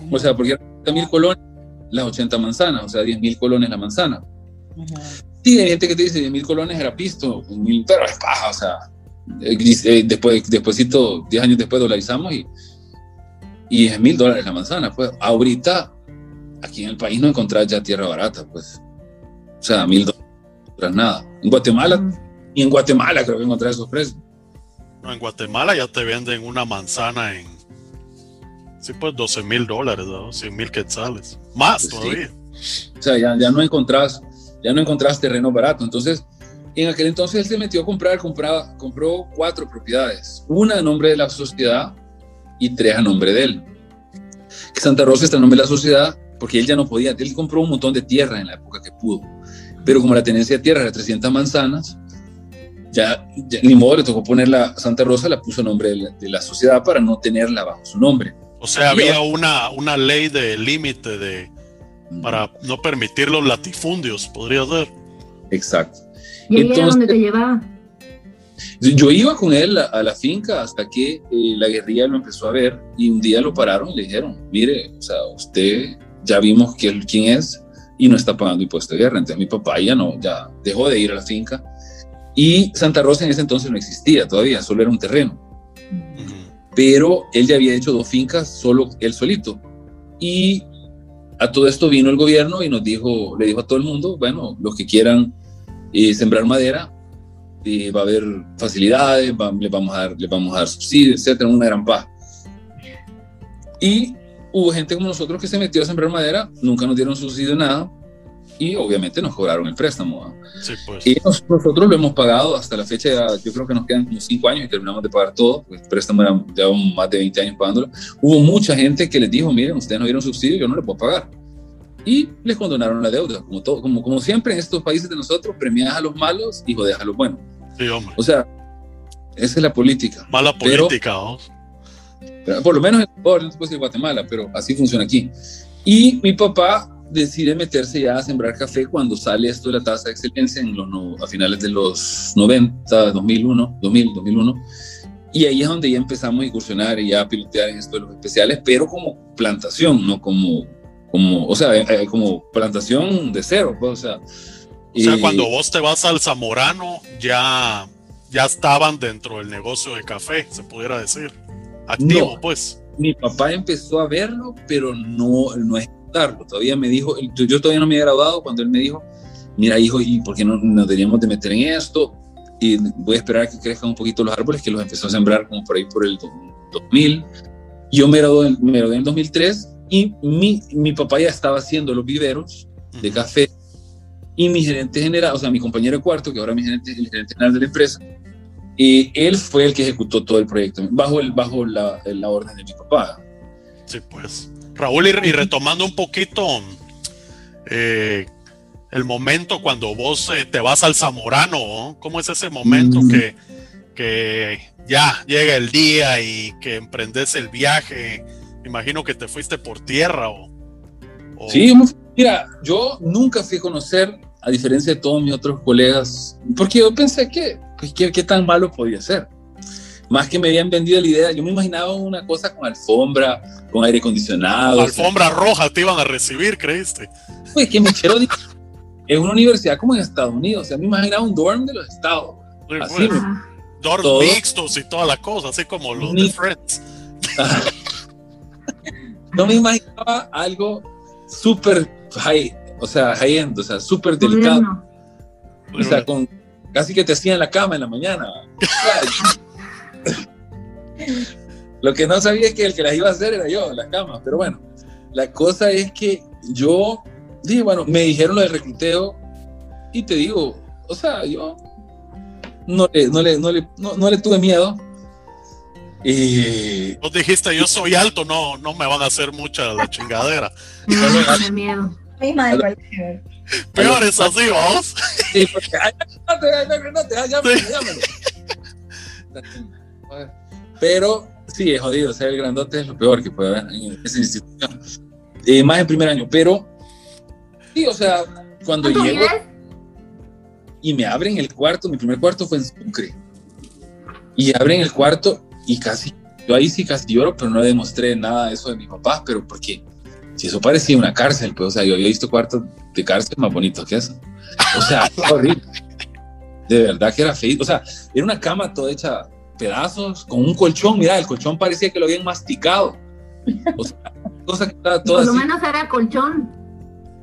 O sea, porque eran 80 mil colones las 80 manzanas, o sea, 10 mil colones la manzana. Ujú. Sí, hay gente que te dice 10 mil colones era pisto, mil, pero es paja, o sea, eh, eh, después, despuésito, 10 años después dolarizamos y, y 10 mil dólares la manzana, pues ahorita aquí en el país no encontrás ya tierra barata, pues, o sea, mil dólares no encontrás nada. En Guatemala, Ujú. y en Guatemala creo que encontrás esos precios. No, en Guatemala ya te venden una manzana en. Sí, pues 12 mil dólares, ¿no? 100 mil quetzales. Más Pues sí. todavía. O sea, ya, ya no encontrás, ya no encontrás terreno barato. Entonces, en aquel entonces él se metió a comprar, compraba, compró cuatro propiedades, una a nombre de la sociedad y tres a nombre de él. Que Santa Rosa está a nombre de la sociedad porque él ya no podía, él compró un montón de tierra en la época que pudo, pero como la tenencia de tierra era 300 manzanas, ya, ya ni modo le tocó poner la Santa Rosa, la puso a nombre de la, de la sociedad para no tenerla bajo su nombre. O sea, Y había una, una ley de límite de para no permitir los latifundios, podría ser. Exacto. Y ahí era Entonces- donde te llevaba. Yo iba con él a, a la finca hasta que eh, la guerrilla lo empezó a ver y un día lo pararon y le dijeron, mire, o sea, usted ya vimos que él, quién es y no está pagando impuesto de guerra. Entonces mi papá ya no, ya dejó de ir a la finca y Santa Rosa en ese entonces no existía todavía, solo era un terreno. Pero él ya había hecho dos fincas solo él solito. Y a todo esto vino el gobierno y nos dijo, le dijo a todo el mundo, bueno, los que quieran eh, sembrar madera, eh, va a haber facilidades, va- le, vamos a dar, le vamos a dar subsidios, etcétera, una gran paja. Y hubo gente como nosotros que se metió a sembrar madera, nunca nos dieron subsidio nada y obviamente nos cobraron el préstamo. Sí, pues. Y nos- nosotros lo hemos pagado hasta la fecha, ya, yo creo que nos quedan como cinco años y terminamos de pagar todo, porque el préstamo era, llevamos más de 20 años pagándolo. Hubo mucha gente que les dijo, miren, ustedes no dieron subsidio, yo no les puedo pagar. Y les condonaron la deuda, como, todo, como, como siempre en estos países de nosotros, premias a los malos y jodes a los buenos. Sí, hombre. O sea, esa es la política. Mala pero- política, ¿no? Pero Por lo menos en Ecuador, no decir Guatemala, pero así funciona aquí. Y mi papá decide meterse ya a sembrar café cuando sale esto de la tasa de excelencia en los, no- a finales de los 90, 2001, 2000, 2001. Y ahí es donde ya empezamos a incursionar y ya a pilotear en esto de los especiales, pero como plantación, no como, como o sea, eh, como plantación de cero, pues, o sea. O sea, y- cuando vos te vas al Zamorano, ya, ya estaban dentro del negocio de café, se pudiera decir. Activo, No. pues. mi papá empezó a verlo, pero no, no a ejecutarlo. Todavía me dijo, yo, todavía no me había graduado cuando él me dijo, mira hijo, ¿y por qué no nos deberíamos de meter en esto? Y voy a esperar a que crezcan un poquito los árboles, que los empezó a sembrar como por ahí por el do- 2000. Yo me gradué, me gradué en el 2003 y mi, mi papá ya estaba haciendo los viveros de café y mi gerente general, o sea, mi compañero de cuarto, que ahora mi gerente, el gerente general de la empresa, y él fue el que ejecutó todo el proyecto, bajo, el, bajo la, la orden de mi papá. Sí, pues. Raúl, y, y retomando un poquito eh, el momento cuando vos eh, te vas al Zamorano, ¿no? ¿cómo es ese momento Mm. que, que ya llega el día y que emprendes el viaje? Imagino que te fuiste por tierra o... o- Sí, mira, yo nunca fui a conocer, a diferencia de todos mis otros colegas, porque yo pensé que, pues, ¿qué, qué tan malo podía ser? Más que me habían vendido la idea, yo me imaginaba una cosa con alfombra, con aire acondicionado. o sea, Alfombra roja te iban a recibir, ¿creíste? Pues que me es una universidad como en Estados Unidos, o sea, me imaginaba un dorm de los estados. Así, Ajá. dorm todo. mixtos y toda la cosa, así como los de Friends. no me imaginaba algo súper high, o sea, high end, o sea, súper delicado. O sea, con casi que te hacían la cama en la mañana. Lo que no sabía es que el que las iba a hacer era yo, las camas. Pero bueno, la cosa es que yo dije, bueno, me dijeron lo del recluteo y te digo, o sea, yo no le, no le, no le, no, no le tuve miedo. Y Vos dijiste, yo soy alto, no, no me van a hacer mucha la chingadera. A tener miedo. Misma del colegio. Peor es así, vamos. Sí, porque, ay, no no. Pero sí, es jodido, ser el grandote es lo peor que puede haber en esa institución. Eh, más en primer año, pero sí, o sea, cuando ¿Cuánto llego y me abren el cuarto, mi primer cuarto fue en Sucre, y abren el cuarto y casi, yo ahí sí casi lloro, pero no le demostré nada de eso de mi papá, pero porque si eso parecía una cárcel, pues, o sea, yo había visto cuartos de cárcel más bonitos que eso. O sea, horrible. De verdad que era feo. O sea, era una cama toda hecha pedazos, con un colchón. Mira, el colchón parecía que lo habían masticado. O sea, cosa que estaba toda Por lo así. menos era colchón.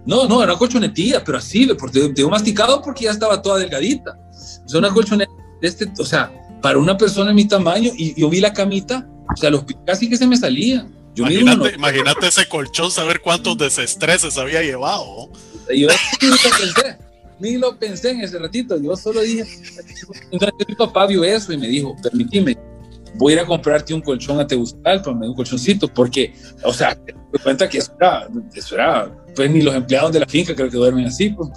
No, no, era una colchonetilla, pero así, porque te digo masticado porque ya estaba toda delgadita. O sea, una colchoneta de este, o sea, para una persona de mi tamaño, y yo vi la camita, o sea, los casi que se me salían. Yo Imagínate, imagínate ese colchón, saber cuántos desestreses había llevado. Yo ni lo pensé, ni lo pensé en ese ratito. Yo solo dije. Entonces mi papá vio eso y me dijo: Permitime, voy a ir a comprarte un colchón a Tegucigalpa, un colchoncito, porque, o sea, me doy cuenta que eso era, eso era, pues ni los empleados de la finca creo que duermen así. pues.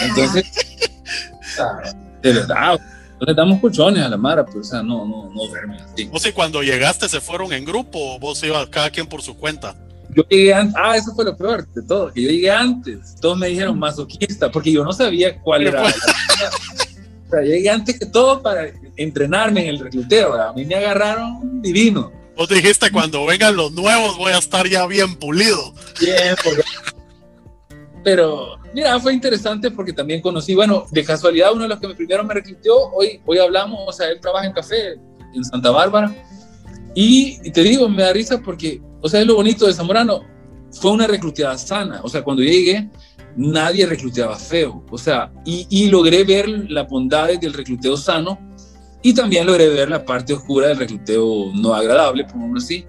Entonces, o sea, de verdad, les damos colchones a la Mara, pero, o sea, no, no, no duermen así. O sea, cuando llegaste se fueron en grupo o vos ibas cada quien por su cuenta. Yo llegué antes, ah, eso fue lo peor de todo, que yo llegué antes. Todos me dijeron masoquista, porque yo no sabía cuál era. O sea, llegué antes que todo para entrenarme en el recluteo. ¿verdad? A mí me agarraron divino. Vos dijiste, cuando vengan los nuevos voy a estar ya bien pulido. Bien, porque- Pero, mira, fue interesante porque también conocí, bueno, de casualidad, uno de los que me primero me reclutó, hoy, hoy hablamos, o sea, él trabaja en café en Santa Bárbara. Y, te digo, me da risa porque, o sea, es lo bonito de Zamorano, fue una recluteada sana. O sea, cuando llegué, nadie recluteaba feo. O sea, y, y logré ver las bondades del recluteo sano y también logré ver la parte oscura del recluteo no agradable, por así.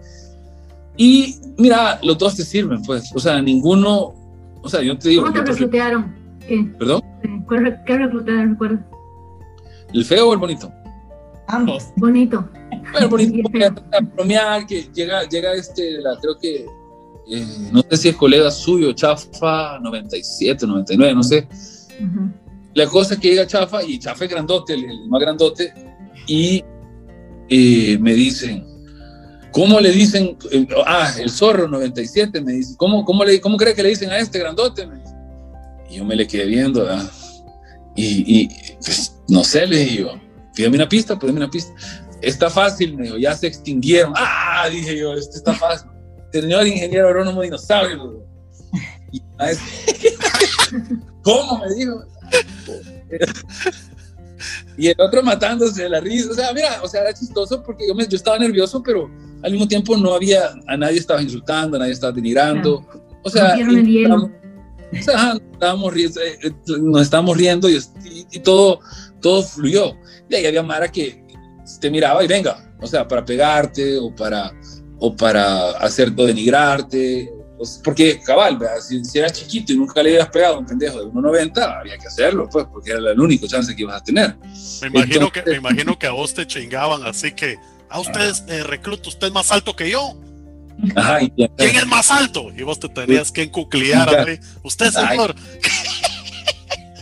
Y mira, los dos te sirven, pues. O sea, ninguno, o sea, yo te digo, ¿Cómo te reclutearon? ¿Qué? perdón, ¿Cuál re- ¿Qué reclutearon? ¿Recuerdas? el feo o el bonito. Ambos. Bonito. Bueno, el bonito a bromear, que llega, llega este, la, creo que, eh, no sé si es colega suyo, Chafa 97, 99, no sé. Ujú. La cosa es que llega Chafa y Chafa es grandote, el, el más grandote, y eh, me dicen, ¿cómo le dicen? eh, ah, el zorro 97 me dice, ¿cómo, cómo, le, ¿cómo cree que le dicen a este grandote? Me dice. Y yo me le quedé viendo, ¿verdad? Y, y, pues, no sé, le dije yo, pídeme una pista, pídeme una pista. Está fácil, me dijo, ya se extinguieron. Ah, dije yo, esto está fácil. Señor ingeniero agrónomo dinosaurio. Y, ¿Cómo? Me dijo. Y el otro matándose de la risa. O sea, mira, o sea, era chistoso porque yo, me, yo estaba nervioso, pero al mismo tiempo no había, a nadie estaba insultando, a nadie estaba denigrando. O sea, estábamos- o sea, ajá, estábamos riendo, eh, eh, nos estábamos riendo y, y- y todo, todo fluyó. Y ahí había Mara que te miraba y venga, o sea, para pegarte o para, o para hacer o denigrarte. Pues, porque, cabal. Si, si eras chiquito y nunca le habías pegado a un pendejo de 1,90, había que hacerlo, pues, porque era el único chance que ibas a tener. Me imagino, que, Entonces- me imagino que a vos te chingaban, así que a ustedes, eh, recluta, usted es más alto que yo. ¿Quién es más alto? Y vos te tenías que encucliar así. Usted, señor.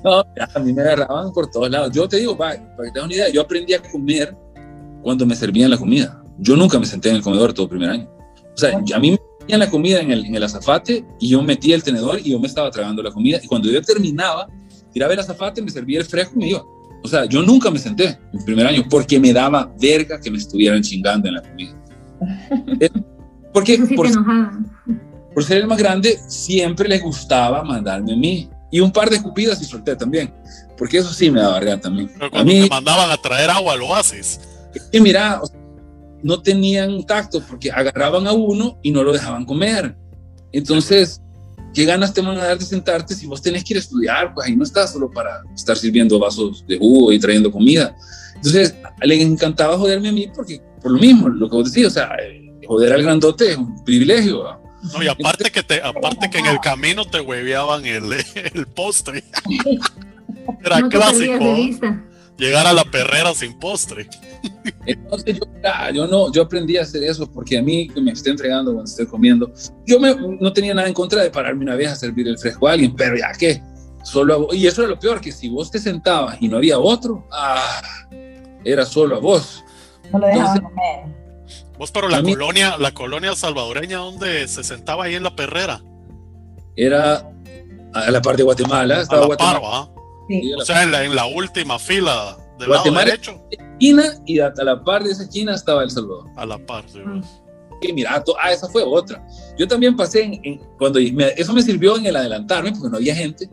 No, a mí me agarraban por todos lados. Yo te digo, va, para que te una idea, yo aprendí a comer cuando me servían la comida. Yo nunca me senté en el comedor todo el primer año. O sea, a mí me la comida en el, en el azafate y yo metía el tenedor y yo me estaba tragando la comida. Y cuando yo terminaba, tiraba el azafate, me servía el fresco y me iba. O sea, yo nunca me senté en el primer año porque me daba verga que me estuvieran chingando en la comida. Porque sí por por ser el más grande, siempre les gustaba mandarme a mí. y un par de escupidas y solté también, porque eso sí me daba verga también. Pero cuando a mí, te mandaban a traer agua al oasis. es que mira, o sea, no tenían tacto porque agarraban a uno y no lo dejaban comer. Entonces, ¿qué ganas te van a dar de sentarte si vos tenés que ir a estudiar? Pues ahí no estás solo para estar sirviendo vasos de jugo y trayendo comida. Entonces, le encantaba joderme a mí porque, por lo mismo, lo que vos decís, o sea, eh, joder al grandote es un privilegio. ¿va? No, y aparte que te, aparte que en el camino te hueveaban el, el postre. Era no clásico. Llegar a la perrera sin postre. Entonces yo, ah, yo no, yo aprendí a hacer eso porque a mí que me esté entregando cuando esté comiendo, yo me, no tenía nada en contra de pararme una vez a servir el fresco a alguien, pero ya que, solo a vos, y eso era lo peor, que si vos te sentabas y no había otro, ah, era solo a vos. No lo dejaban Entonces- comer. Vos, pero la A mí- colonia, la colonia salvadoreña donde se sentaba ahí en la perrera, Era a la par de Guatemala, a estaba la par, Guatemala. Sí. O sea, en la, en la última fila del Guatemala- lado derecho, esquina y a la par de esa esquina estaba El Salvador. a la par. sí, Mm. Y mira, to- ah, esa fue otra. Yo también pasé en, en- cuando me- eso me sirvió en el adelantarme porque no había gente.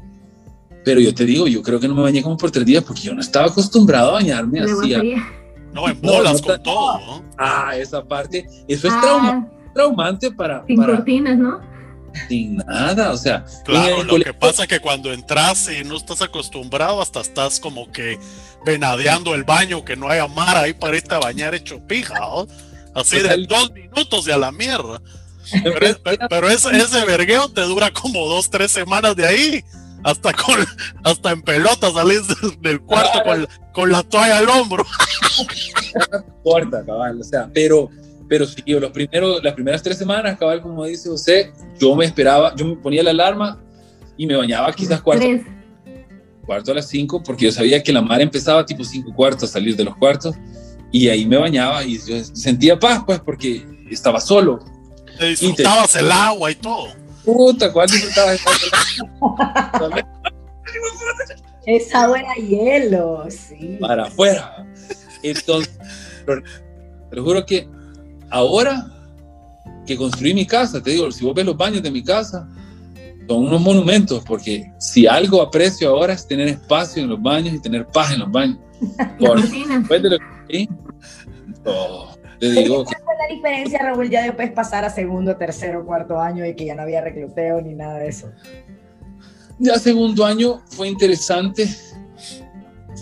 Pero yo te digo, yo creo que no me bañé como por tres días porque yo no estaba acostumbrado a bañarme De así. a- guapería. No, en No, bolas no con está- todo, ¿no? Ah, esa parte, eso es trauma, Ah, traumante para, sin para cortinas, ¿no? Sin nada, o sea, Claro, lo que pasa es que cuando entras y no estás acostumbrado, hasta estás como que venadeando el baño, que no haya mar ahí para irte a bañar hecho pija, ¿no? Así de dos minutos y a la mierda. Pero, es- pero- ese, ese vergueo te dura como dos, tres semanas de ahí. Hasta con hasta en pelota salís del, cuarto con, la- con la toalla al hombro. corta, cabal, o sea, pero, pero sí, los primeros, las primeras tres semanas, cabal, como dice José, yo me esperaba, yo me ponía la alarma y me bañaba quizás cuarto, Tres. cuarto a las cinco, porque yo sabía que la mar empezaba tipo cinco cuartos a salir de los cuartos, y ahí me bañaba y yo sentía paz, pues, porque estaba solo. Te disfrutabas el agua y todo. Puta, ¿cuál disfrutaba de Esa agua era hielo, sí. para afuera. Entonces, te lo juro que ahora que construí mi casa, te digo, si vos ves los baños de mi casa, son unos monumentos, porque si algo aprecio ahora es tener espacio en los baños y tener paz en los baños. Por después de lo que no, te digo que ¿Cuál fue la diferencia, Raúl, ya después pasar a segundo, tercero, cuarto año y que ya no había recluteo ni nada de eso? ya segundo año fue interesante,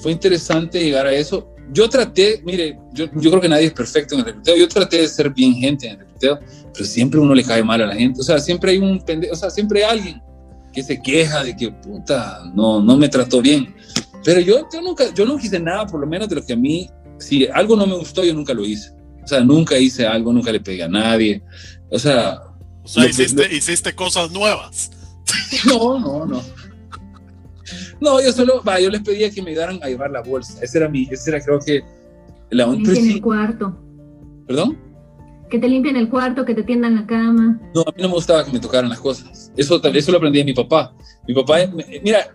fue interesante llegar a eso. Yo traté, mire, yo, yo creo que nadie es perfecto en el recluteo, yo traté de ser bien gente en el recluteo, pero siempre uno le cae mal a la gente, o sea, siempre hay un pendejo, o sea, siempre hay alguien que se queja de que, puta, no, no me trató bien. Pero yo, yo, nunca, yo no hice nada, por lo menos de lo que a mí, si algo no me gustó, yo nunca lo hice. O sea, nunca hice algo, nunca le pegué a nadie. O sea, O sea, hiciste, lo- hiciste cosas nuevas. no, no, no. No, yo solo, va, yo les pedía que me ayudaran a llevar la bolsa. Ese era mi, ese era creo que la un- Limpien el cuarto. ¿Perdón? Que te limpien el cuarto, que te tiendan la cama. No, a mí no me gustaba que me tocaran las cosas. Eso, eso lo aprendí de mi papá. Mi papá, eh, me- mira,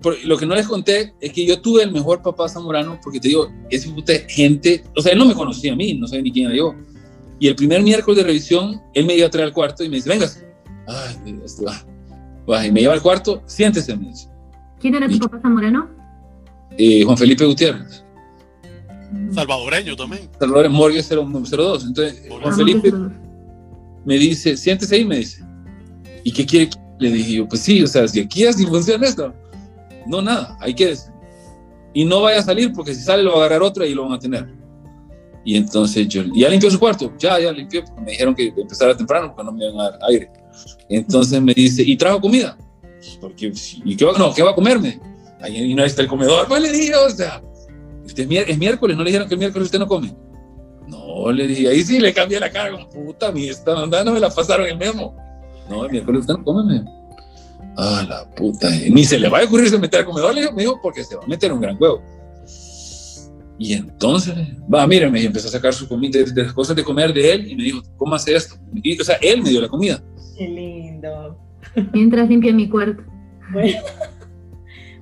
por- lo que no les conté es que yo tuve el mejor papá zamorano porque te digo, ese puta gente, o sea, él no me conocía a mí, no sabía ni quién era yo. Y el primer miércoles de revisión, él me iba a traer al cuarto y me dice, venga. Ay, mira, este va. Va, y me lleva al cuarto, siéntese, me dice. ¿Quién era tu Y- papá zamorano? Eh, Juan Felipe Gutiérrez. Salvadoreño también. Salvador Morgue 02. Entonces, Juan Ah, Felipe me dice, siéntese ahí, me dice. ¿Y qué quiere? que-?" Le dije yo, pues sí, o sea, si aquí así funciona esto. No, nada, hay que Y no vaya a salir porque si sale lo va a agarrar otra y lo van a tener. Y entonces yo, ¿ya limpió su cuarto? Ya, ya limpió, porque me dijeron que empezara temprano porque no me iban a dar aire. Entonces me dice, ¿y trajo comida? Porque, ¿y qué no, ¿qué va a comerme? Ahí no está el comedor, pues le dije, o sea, este es, miércoles, ¿no le dijeron que el miércoles usted no come? No, le dije, ahí sí le cambié la cara, como puta, mi esta andando me la pasaron el mismo. No, el miércoles usted no come, me. Ah, la puta, eh, ni se le va a ocurrir se meter al comedor, le dijo, me dijo, porque se va a meter un gran huevo. Y entonces, va, mire, me empezó a sacar su comida, de, de cosas de comer de él, y me dijo, ¿cómo hace esto? Y, o sea, él me dio la comida. Qué lindo. Mientras limpia mi cuarto. Bueno.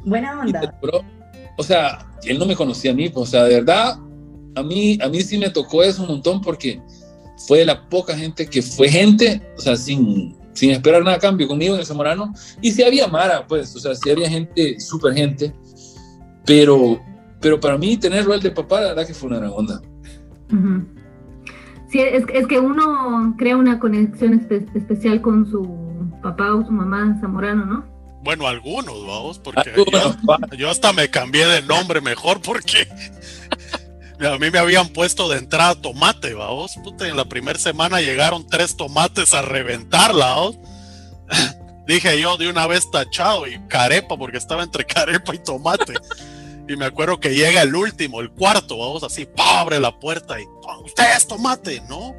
Buena onda. o sea, él no me conocía a mí, pues, o sea, de verdad, a mí, a mí sí me tocó eso un montón porque fue de la poca gente que fue gente, o sea, sin, sin esperar nada a cambio conmigo en el Zamorano. Y si había Mara, pues, o sea, si había gente, súper gente, pero, pero para mí tener rol de papá, la verdad que fue una gran onda. Sí, es, es, que uno crea una conexión especial con su papá o su mamá zamorano, ¿no? Bueno, algunos, vamos, porque yo, hasta me cambié de nombre mejor porque a mí me habían puesto de entrada tomate, vamos. Puta, en la primera semana llegaron tres tomates a reventarla, ¿vamos? Dije yo de una vez tachado y carepa, porque estaba entre carepa y tomate. Y me acuerdo que llega el último, el cuarto, vamos así, abre la puerta y usted es tomate, ¿no?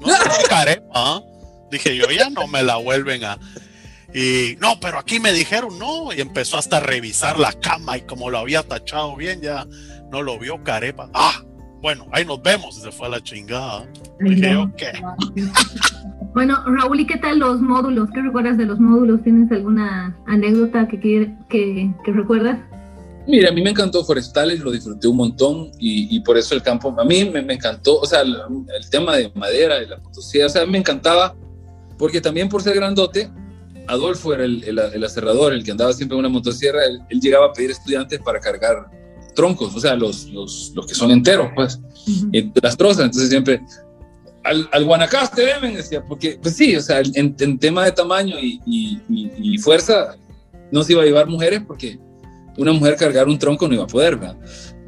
No es carepa. ¿ah? Dije yo, ya no me la vuelven a. Y no, pero aquí me dijeron no. Y empezó hasta a revisar la cama y como lo había tachado bien, ya no lo vio carepa. Ah, bueno, ahí nos vemos. Se fue a la chingada. Dije, ok. Bueno, Raúl, ¿y qué tal los módulos? ¿Qué recuerdas de los módulos? ¿Tienes alguna anécdota que, que, que recuerdas? Mira, a mí me encantó Forestales, lo disfruté un montón y, por eso el campo, a mí me, encantó, o sea, el, tema de madera, de la potosía, o sea, me encantaba, porque también por ser grandote, Adolfo era el, el, aserrador, el que andaba siempre en una motosierra, él, llegaba a pedir estudiantes para cargar troncos, o sea, los, los, los que son enteros, pues, las trozas, entonces siempre, al, al, Guanacaste deben, decía, porque, pues sí, o sea, en, tema de tamaño y, y, y fuerza, no se iba a llevar mujeres porque una mujer cargar un tronco no iba a poder, ¿verdad?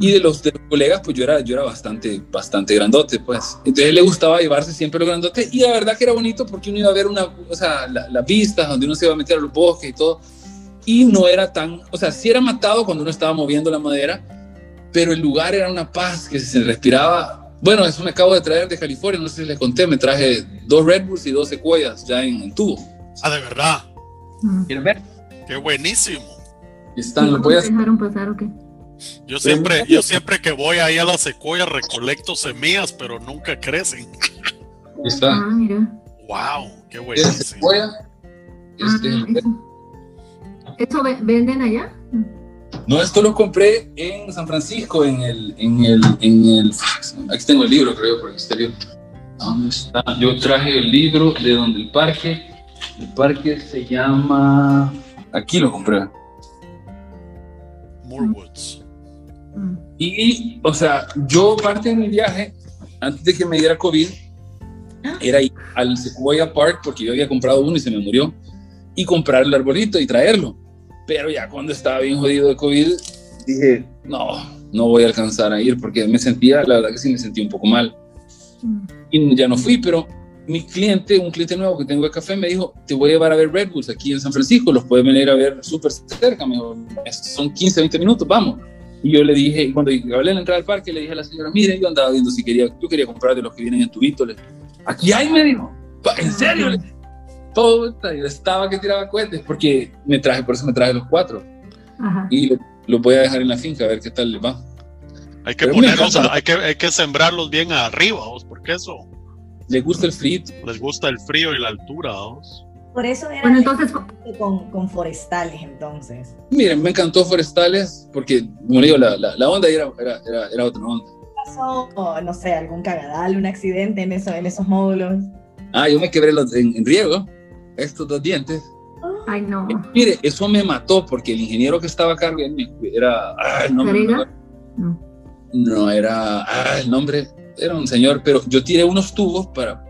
Y de los, de colegas, pues yo era, yo era bastante, bastante grandote, pues. Entonces le gustaba llevarse siempre lo grandote y la verdad que era bonito porque uno iba a ver una, o sea, la, la pista donde uno se iba a meter a los bosques y todo. Y no era tan, o sea, sí era matado cuando uno estaba moviendo la madera, pero el lugar era una paz que se respiraba. Bueno, eso me acabo de traer de California, no sé si les conté, me traje dos Red Bulls y dos secuoyas ya en, tubo. Ah, de verdad. ¿Quieren ver? Qué buenísimo. Están, lo dejaron pasar o qué? Yo siempre, yo siempre que voy ahí a la secuoya recolecto semillas, pero nunca crecen. Está. Ah, mira. Wow, qué buenísimo. Secuoya. Este, ah, ¿Eso venden allá? No, esto lo compré en San Francisco, en el, en el, en el, aquí tengo el libro, creo, por el exterior. ¿Dónde está? Yo traje el libro de donde el parque, el parque se llama, aquí lo compré. Morewoods. Mm. Y, o sea, yo parte de mi viaje, antes de que me diera COVID, ah. era ir al Sequoia Park, porque yo había comprado uno y se me murió, y comprar el arbolito y traerlo. Pero ya cuando estaba bien jodido de COVID, dije, no, no voy a alcanzar a ir, porque me sentía, la verdad que sí me sentí un poco mal. Mm. Y ya no fui, pero mi cliente, un cliente nuevo que tengo de café, me dijo, te voy a llevar a ver Red Bulls aquí en San Francisco, los puedes venir a ver súper cerca, me dijo, son 15, 20 minutos, vamos. Y yo le dije, cuando hablé en la entrada al parque, le dije a la señora, mire, yo andaba viendo si quería, yo quería comprar de los que vienen en tubito, aquí hay, me dijo, ¿en serio? Todo, yo estaba que tiraba cohetes, porque me traje, por eso me traje los cuatro. Y los lo voy a dejar en la finca, a ver qué tal les va. Hay que ponerlos, hay que, hay que sembrarlos bien arriba, porque eso les gusta el frío. Les gusta el frío y la altura. Por eso era bueno, entonces, con, con, forestales entonces. Miren, me encantó forestales porque, como digo, la, la, onda era, era, era, otra onda. pasó, no sé, algún cagadal, un accidente en, eso, en esos módulos? Ah, yo me quebré en, en riego, estos dos dientes. Ay, no. Mire, eso me mató porque el ingeniero que estaba acá era. Ah, el nombre, no. no, era. Ah, el nombre era un señor, pero yo tiré unos tubos para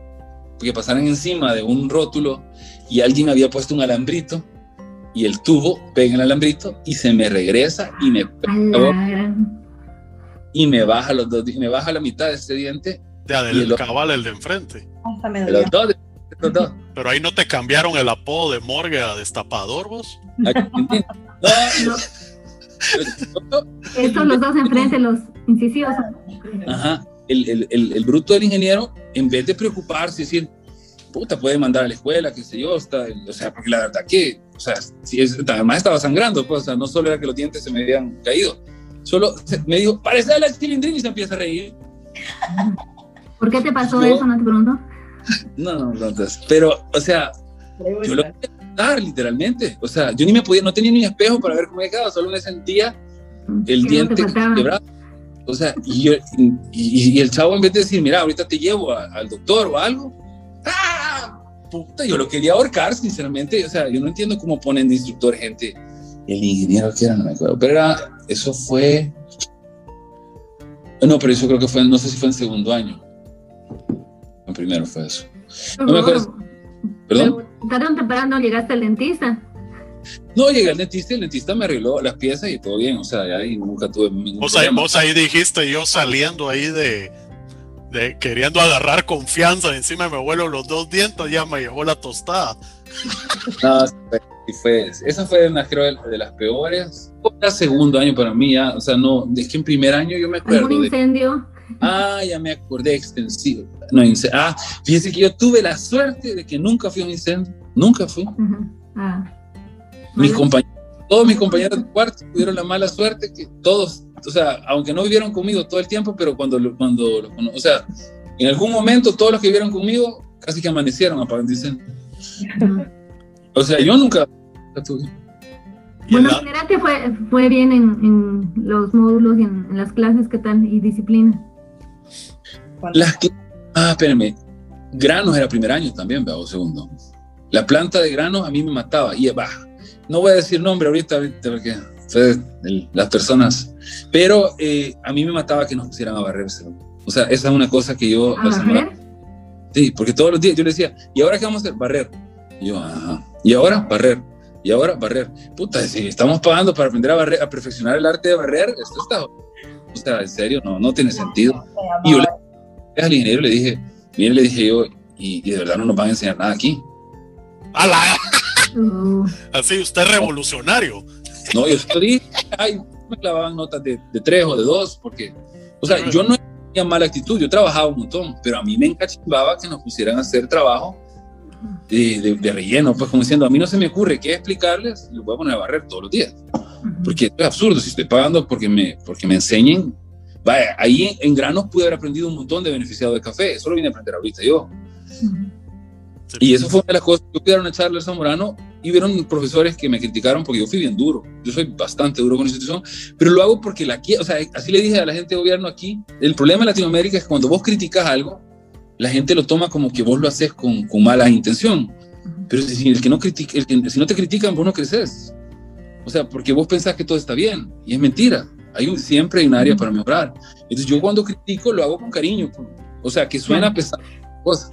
que pasaran encima de un rótulo y alguien había puesto un alambrito y el tubo pega en el alambrito y se me regresa y me y me baja los dos me baja la mitad de este diente de el cabal el de enfrente. Los dos, los dos. pero ahí no te cambiaron el apodo de morgue a destapador vos. No, estos los dos enfrente los incisivos. Ajá el, el, el, bruto del ingeniero, en vez de preocuparse y decir, puta, puede mandar a la escuela, qué sé yo, está, o sea, porque la verdad que, o sea, si es, además estaba sangrando, pues, o sea, no solo era que los dientes se me habían caído, solo me dijo, parece la cilindrina y se empieza a reír. ¿Por qué te pasó eso, no te pregunto? No, no, no, entonces, pero, o sea, yo lo quería dar, literalmente, o sea, yo ni me podía, no tenía ni espejo para ver cómo me quedaba, solo me sentía el diente quebrado o sea, y, y, el chavo en vez de decir, mira, ahorita te llevo al doctor o algo, ¡ah! puta, yo lo quería ahorcar, sinceramente. O sea, yo no entiendo cómo ponen de instructor gente. El ingeniero que era, no me acuerdo. Pero era, eso fue. No, pero eso creo que fue, no sé si fue en segundo año. En primero fue eso. No me acuerdo. ¿Perdón? Temprano llegaste al dentista. No, llegué al dentista y el dentista me arregló las piezas y todo bien. O sea, ahí nunca tuve ningún vos ahí, vos ahí dijiste, yo saliendo ahí de, de queriendo agarrar confianza, encima me vuelo los dos dientes, ya me llevó la tostada. No, fue, esa fue una, creo, de las peores. Fue segundo año para mí, ya, o sea, no, es que en primer año yo me acuerdo. ¿Un incendio? ah, ya me acordé, extensivo. No, ah, fíjese que yo tuve la suerte de que nunca fui a un incendio, nunca fui. ah. Mis compañeros, todos mis compañeros de cuarto tuvieron la mala suerte que todos, o sea, aunque no vivieron conmigo todo el tiempo, pero cuando, cuando, o sea, en algún momento todos los que vivieron conmigo casi que amanecieron incendio. O sea, yo nunca tuve. Bueno, en general te fue, fue bien en, en, los módulos y en, las clases, ¿qué tal? Y disciplina. Las ah, espérame. Granos era primer año también, veo, segundo. La planta de granos a mí me mataba. Y va, no voy a decir nombre ahorita, porque las personas. Pero eh, a mí me mataba que nos pusieran a barrerse. O sea, esa es una cosa que yo. ¿A barrer? Sí, porque todos los días yo le decía, ¿y ahora qué vamos a hacer? Barrer. Y yo, ajá. ¿Y ahora? Barrer. Y ahora, barrer. Puta, si estamos pagando para aprender a barrer, a perfeccionar el arte de barrer, esto está. O sea, en serio, no, no tiene sentido. Y yo le al ingeniero le dije, mire, le dije yo, y, de verdad no nos van a enseñar nada aquí. ¡Hala! Uh. Así, usted es revolucionario. No, yo estoy, ay, me clavaban notas de, de, tres o de dos, porque, o sea, yo no tenía mala actitud, yo trabajaba un montón, pero a mí me encachimbaba que nos pusieran a hacer trabajo de, de, relleno, pues como diciendo, a mí no se me ocurre qué explicarles, les voy a poner a barrer todos los días, porque es absurdo, si estoy pagando porque me, porque me enseñen, vaya, ahí en, granos pude haber aprendido un montón de beneficiado de café, eso lo vine a aprender ahorita yo. Y eso fue una de las cosas. Yo fui a una charla Zamorano y vieron profesores que me criticaron porque yo fui bien duro. Yo soy bastante duro con la institución, pero lo hago porque la o sea, así le dije a la gente de gobierno aquí. El problema en Latinoamérica es que cuando vos criticas algo, la gente lo toma como que vos lo haces con, con mala intención. Pero si, el que no critica, el que, si no te critican, vos no creces. O sea, porque vos pensás que todo está bien y es mentira. Hay un, siempre hay un área para mejorar. Entonces yo cuando critico lo hago con cariño. O sea, que suena pesado. Cosas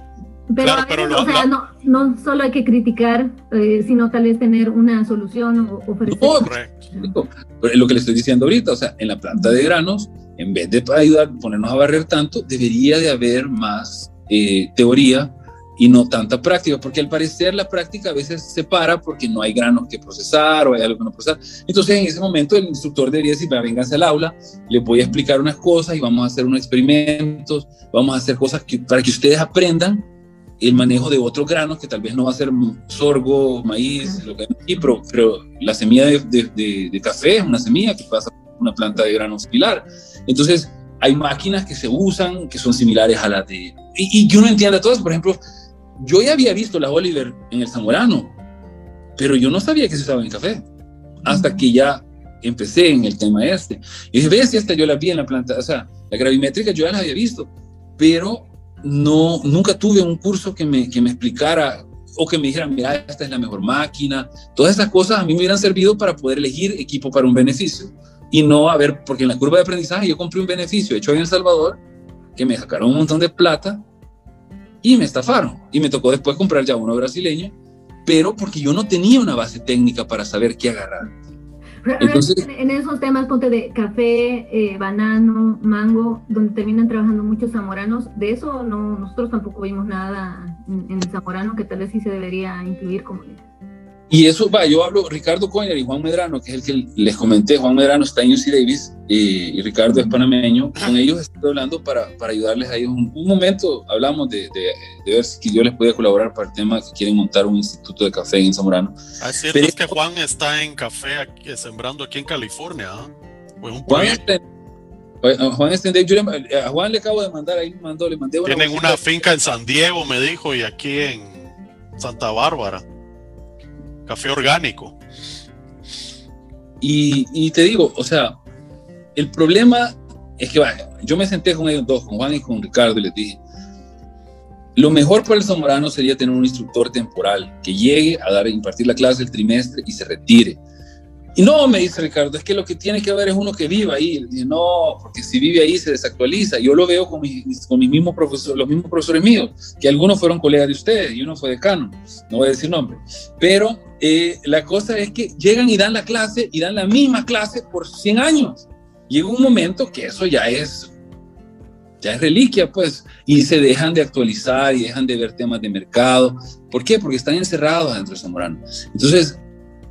pero, o sea, no, no, solo hay que criticar, eh, sino tal vez tener una solución o ofrecer. Correcto. Lo que le estoy diciendo ahorita, o sea, en la planta de granos, en vez de ayudar, ponernos a barrer tanto, debería de haber más eh, teoría y no tanta práctica, porque al parecer la práctica a veces se para porque no hay granos que procesar o hay algo que no procesar. Entonces en ese momento el instructor debería decir, vénganse al aula, le voy a explicar unas cosas y vamos a hacer unos experimentos, vamos a hacer cosas que, para que ustedes aprendan el manejo de otros granos, que tal vez no va a ser sorgo, maíz, lo que hay aquí, pero, pero la semilla de, de, de, café es una semilla que pasa por una planta de grano similar. Entonces, hay máquinas que se usan que son similares a las de... Y, y que uno entienda todas, por ejemplo, yo ya había visto la Oliver en el Zamorano, pero yo no sabía que se usaba en café, hasta que ya empecé en el tema este. Y dije, ves, esta yo la vi en la planta, o sea, la gravimétrica yo ya la había visto, pero no, nunca tuve un curso que me, que me explicara o que me dijera, mira, esta es la mejor máquina. Todas esas cosas a mí me hubieran servido para poder elegir equipo para un beneficio. Y no, a ver, porque en la curva de aprendizaje yo compré un beneficio hecho en El Salvador, que me sacaron un montón de plata y me estafaron. Y me tocó después comprar ya uno brasileño, pero porque yo no tenía una base técnica para saber qué agarrar en esos temas, ponte de café, eh, banano, mango, donde terminan trabajando muchos zamoranos, de eso no, nosotros tampoco vimos nada en, el zamorano que tal vez sí se debería incluir como y eso va, yo hablo Ricardo Coiner y Juan Medrano, que es el que les comenté, Juan Medrano está en UC Davis y, Ricardo es panameño, con ellos estoy hablando para, para ayudarles a ellos. Un, un momento hablamos de, de, ver si yo les podía colaborar para el tema que quieren montar un instituto de café en Zamorano. Ah, es que Juan está en café aquí, sembrando aquí en California. ¿eh? Juan está Juan está a Juan le acabo de mandar ahí, mandó, le mandé una Tienen una finca en San Diego, me dijo, y aquí en Santa Bárbara. Café orgánico. Y, te digo, o sea, el problema es que, vaya, yo me senté con ellos dos, con Juan y con Ricardo, y les dije, lo mejor para el zamorano sería tener un instructor temporal que llegue a dar, impartir la clase el trimestre y se retire. Y no, me dice Ricardo, es que lo que tiene que haber es uno que viva ahí. no, porque si vive ahí se desactualiza. Yo lo veo con, mis, con mis mismos profesores, los mismos profesores míos, que algunos fueron colegas de ustedes y uno fue decano, no voy a decir nombre. Pero eh, la cosa es que llegan y dan la clase y dan la misma clase por 100 años. Llega un momento que eso ya es, ya es reliquia, pues, y se dejan de actualizar y dejan de ver temas de mercado. ¿Por qué? Porque están encerrados dentro de Zamorano. Entonces,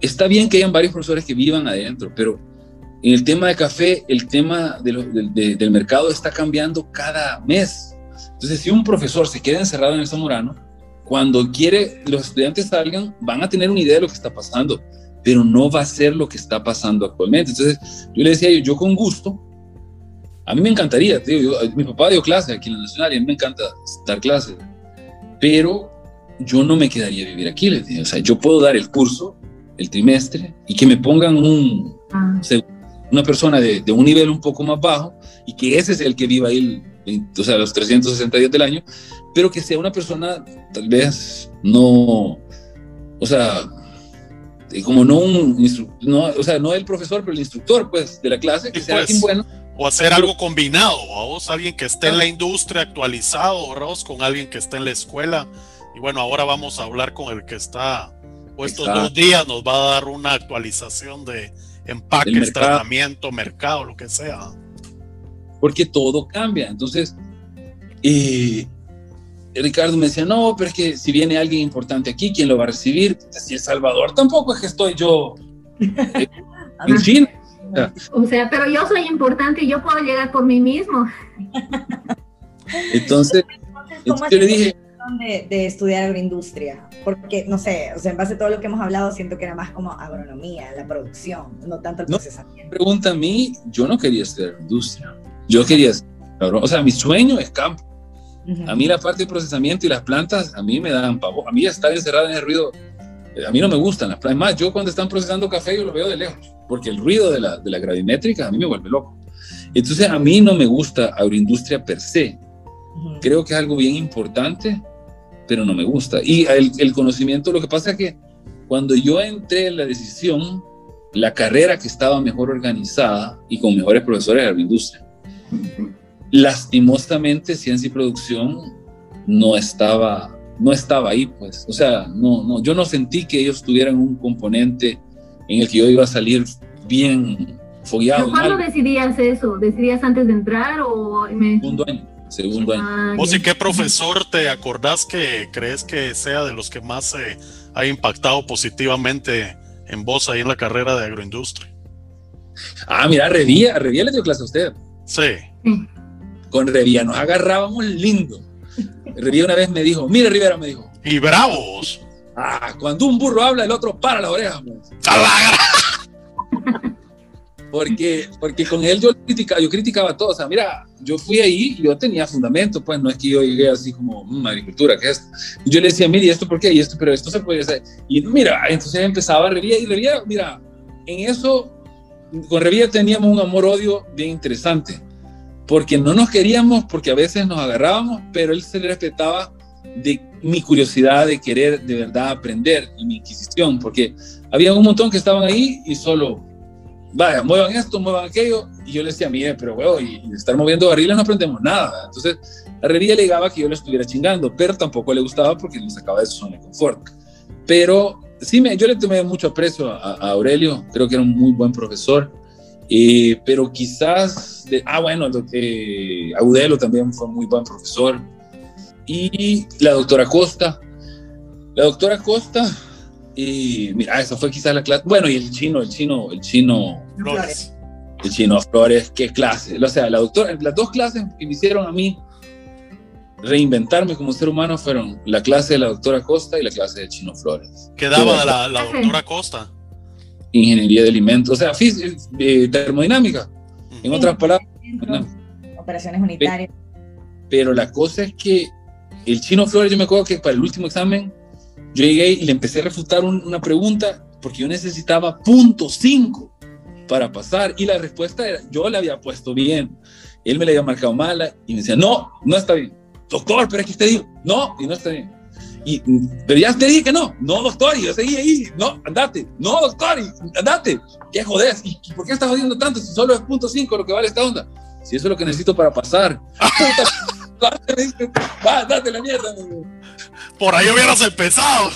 está bien que hayan varios profesores que vivan adentro, pero en el tema de café, el tema del mercado está cambiando cada mes. Entonces, si un profesor se queda encerrado en el Zamorano, cuando quiere los estudiantes salgan, van a tener una idea de lo que está pasando, pero no va a ser lo que está pasando actualmente. Entonces, yo le decía, yo, yo con gusto, a mí me encantaría, mi papá dio clase aquí en la Nacional y a mí me encanta dar clases, pero yo no me quedaría a vivir aquí, les o sea, yo puedo dar el curso el trimestre y que me pongan un, ah. una persona de, de, un nivel un poco más bajo y que ese es el que viva ahí o sea, los 360 días del año, pero que sea una persona tal vez no, o sea, como no un, no, o sea, no el profesor, pero el instructor, pues, de la clase, que sea alguien pues, bueno. O hacer algo combinado, vos, alguien que esté en la industria actualizado, vos, con alguien que esté en la escuela. Y bueno, ahora vamos a hablar con el que está o estos dos días nos va a dar una actualización de empaques, tratamiento, mercado, lo que sea. Porque todo cambia. Entonces, eh, Ricardo me decía, no, pero es que si viene alguien importante aquí, ¿quién lo va a recibir? Si es Salvador, tampoco es que estoy yo eh, en China. O sea, pero yo soy importante y yo puedo llegar por mí mismo. Entonces, entonces yo le dije, de, estudiar agroindustria? Porque, no sé, o sea, en base a todo lo que hemos hablado, siento que era más como agronomía, la producción, no tanto el procesamiento. pregunta a mí, yo no quería estudiar industria. Yo quería, o sea, mi sueño es campo. A mí la parte de procesamiento y las plantas, a mí me dan pavor. A mí estar encerrado en el ruido, eh, a mí no me gustan las plantas. Más, yo cuando están procesando café, yo lo veo de lejos, porque el ruido de la, de la gravimétrica a mí me vuelve loco. Entonces, a mí no me gusta agroindustria per se. Creo que es algo bien importante, pero no me gusta. Y el, conocimiento, lo que pasa es que cuando yo entré en la decisión, la carrera que estaba mejor organizada y con mejores profesores era la industria. Lastimosamente, ciencia y producción no estaba, no estaba ahí, pues. O sea, no, no, yo no sentí que ellos tuvieran un componente en el que yo iba a salir bien fogueado. ¿Cuándo decidías eso? ¿Decidías antes de entrar o...? Me... Segundo año segundo año. Ah, ¿Vos y qué profesor te acordás que crees que sea de los que más se ha impactado positivamente en vos ahí en la carrera de agroindustria? Ah, mira, Revía, Revía le dio clase a usted. Sí. Con Revía nos agarrábamos lindo. Revía una vez me dijo, mire Rivera, me dijo. Y bravos. Ah, cuando un burro habla, el otro para la oreja. porque, porque con él yo criticaba, yo criticaba todo, o sea, mira, yo fui ahí y yo tenía fundamento, pues no es que yo llegué así como, mmm, agricultura, ¿qué es esto? Y yo le decía, mire, ¿y esto por qué? Y esto, pero esto se puede hacer. Y mira, entonces empezaba a Revía y Revía, mira, en eso, con Revía teníamos un amor-odio bien interesante, porque no nos queríamos, porque a veces nos agarrábamos, pero él se respetaba de mi curiosidad de querer de verdad aprender y mi inquisición, porque había un montón que estaban ahí y solo vaya, muevan esto, muevan aquello. Y yo le decía, mire, pero weón, y, estar moviendo barriles no aprendemos nada. Entonces, la herrería le digaba que yo le estuviera chingando, pero tampoco le gustaba porque le sacaba de su zona de confort. Pero sí, me, yo le tomé mucho aprecio a, Aurelio, creo que era un muy buen profesor. Eh, pero quizás, de, ah, bueno, eh, Audelo también fue un muy buen profesor. Y la doctora Costa. La doctora Costa, y mira, esa fue quizás la clase. Bueno, y el chino, el chino, el chino. Flores. El chino Flores, qué clase. O sea, la doctora, las dos clases que me hicieron a mí reinventarme como ser humano fueron la clase de la doctora Costa y la clase del chino Flores. ¿Qué daba la, la, doctora Costa? Ingeniería de alimentos, o sea, eh, termodinámica. En otras palabras, operaciones unitarias. Pero la cosa es que el chino Flores, yo me acuerdo que para el último examen yo llegué y le empecé a refutar una pregunta porque yo necesitaba punto 5 para pasar y la respuesta era, yo le había puesto bien, él me la había marcado mala y me decía, no, no está bien. doctor, pero es que usted dijo, no, y no está bien. Y, pero ya te dije que no, no, doctor, y yo seguí ahí, no, andate, no, doctor, y andate, ¿qué jodes? ¿Y, por qué estás jodiendo tanto si solo es punto cinco lo que vale esta onda? Si eso es lo que necesito para pasar. Va, andate la mierda. Por ahí hubieras empezado.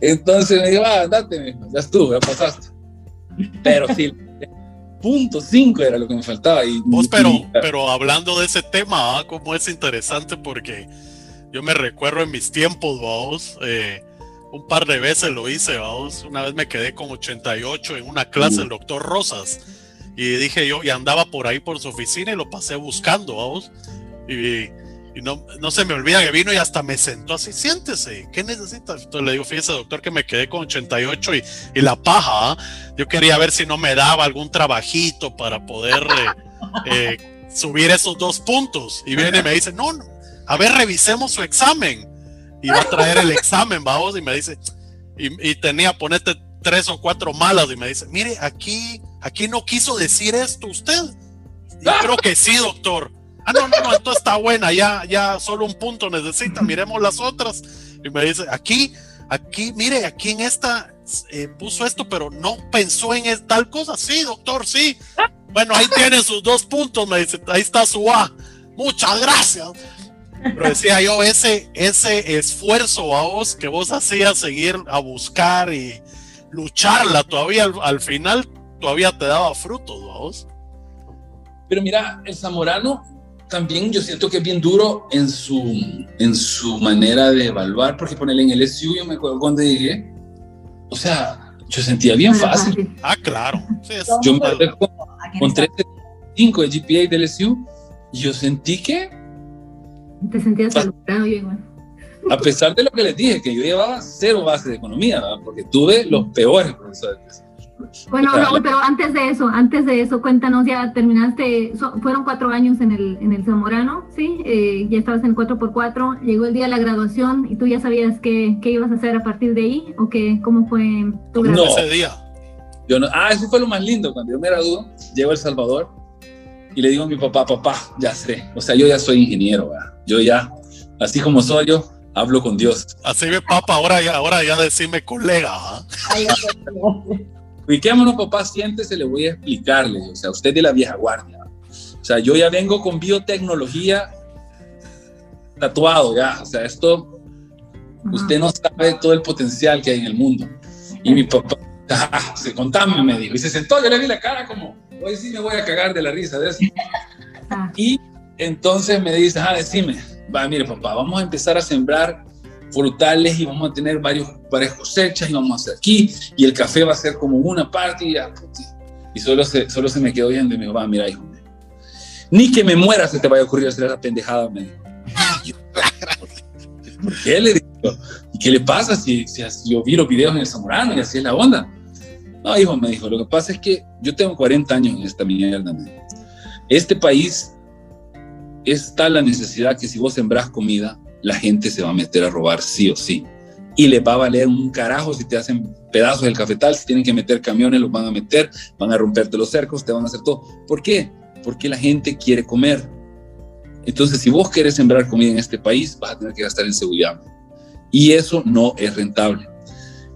Entonces me dijo, va, andate, ya estuvo, ya pasaste. Pero sí, punto cinco era lo que me faltaba. Y, Vos, pero, pero hablando de ese tema, como es interesante porque yo me recuerdo en mis tiempos, vamos, eh, un par de veces lo hice, vamos. Una vez me quedé con 88 en una clase del doctor Rosas. Y dije yo, y andaba por ahí por su oficina y lo pasé buscando, vamos. Y, y no, no, se me olvida que vino y hasta me sentó así, siéntese, ¿qué necesita? Entonces le digo, fíjese doctor que me quedé con 88 y, y la paja, ¿ah? yo quería ver si no me daba algún trabajito para poder eh, eh, subir esos dos puntos. Y viene y me dice, no, no a ver, revisemos su examen. Y va a traer el examen, vamos, y me dice, y, y, tenía, ponete tres o cuatro malas, y me dice, mire, aquí, aquí no quiso decir esto usted. Yo creo que sí, doctor. Ah, no, no, no, esto está buena, ya, ya solo un punto necesita, miremos las otras. Y me dice, aquí, aquí, mire, aquí en esta eh, puso esto, pero no pensó en tal cosa. Sí, doctor, sí. Bueno, ahí tiene sus dos puntos, me dice, ahí está su A. Muchas gracias. Pero decía yo, ese, ese esfuerzo a vos que vos hacías seguir a buscar y lucharla todavía al, al final todavía te daba frutos, vos. Pero mira, el zamorano también yo siento que es bien duro en su, en su manera de evaluar, porque ponerle en el SU, yo me acuerdo cuando llegué, o sea, yo sentía bien fácil. Ah, claro. Sí, yo me acuerdo con, con 3.5 de GPA del SU, yo sentí que te sentías saludado yo igual. A pesar de lo que les dije, que yo llevaba cero base de economía, ¿verdad? porque tuve los peores profesores. Bueno, pero antes de eso, antes de eso, cuéntanos, ya terminaste, so, fueron cuatro años en el, en el Zamorano, ¿sí? Eh, ya estabas en 4x4, llegó el día de la graduación y tú ya sabías qué, qué ibas a hacer a partir de ahí, o qué, cómo fue tu graduación. No, ese día. Yo no, ah, eso fue lo más lindo, cuando yo me gradué, llego a El Salvador y le digo a mi papá, papá, ya sé, o sea, yo ya soy ingeniero, ¿verdad? Yo ya, así como soy yo, hablo con Dios. Así me papá, ahora ya, ahora ya decime colega. ¿eh? Ubiquémonos, papá, siéntese, le voy a explicarle, o sea, usted de la vieja guardia. O sea, yo ya vengo con biotecnología tatuado ya, o sea, esto, usted no sabe todo el potencial que hay en el mundo. Y mi papá, ah, se contame, me dijo, y se sentó, yo le vi la cara como, hoy sí me voy a cagar de la risa de eso. Y entonces me dice, ah, decime, va, mire papá, vamos a empezar a sembrar frutales y vamos a tener varios, varias cosechas y vamos a hacer aquí y el café va a ser como una parte y ya. Y solo se, solo se me quedó viendo y me dijo, va, mira, hijo, ni que me muera se te vaya a ocurrir hacer esa pendejada, me dijo. ¿Por qué le digo? ¿Y qué le pasa si, si, yo vi los videos en el Zamorano y así es la onda? No, hijo, me dijo, lo que pasa es que yo tengo 40 años en esta mierda. Este país es tal la necesidad que si vos sembrás comida, la gente se va a meter a robar sí o sí. Y les va a valer un carajo si te hacen pedazos del cafetal, si tienen que meter camiones, los van a meter, van a romperte los cercos, te van a hacer todo. ¿Por qué? Porque la gente quiere comer. Entonces, si vos querés sembrar comida en este país, vas a tener que gastar en seguridad. Y eso no es rentable.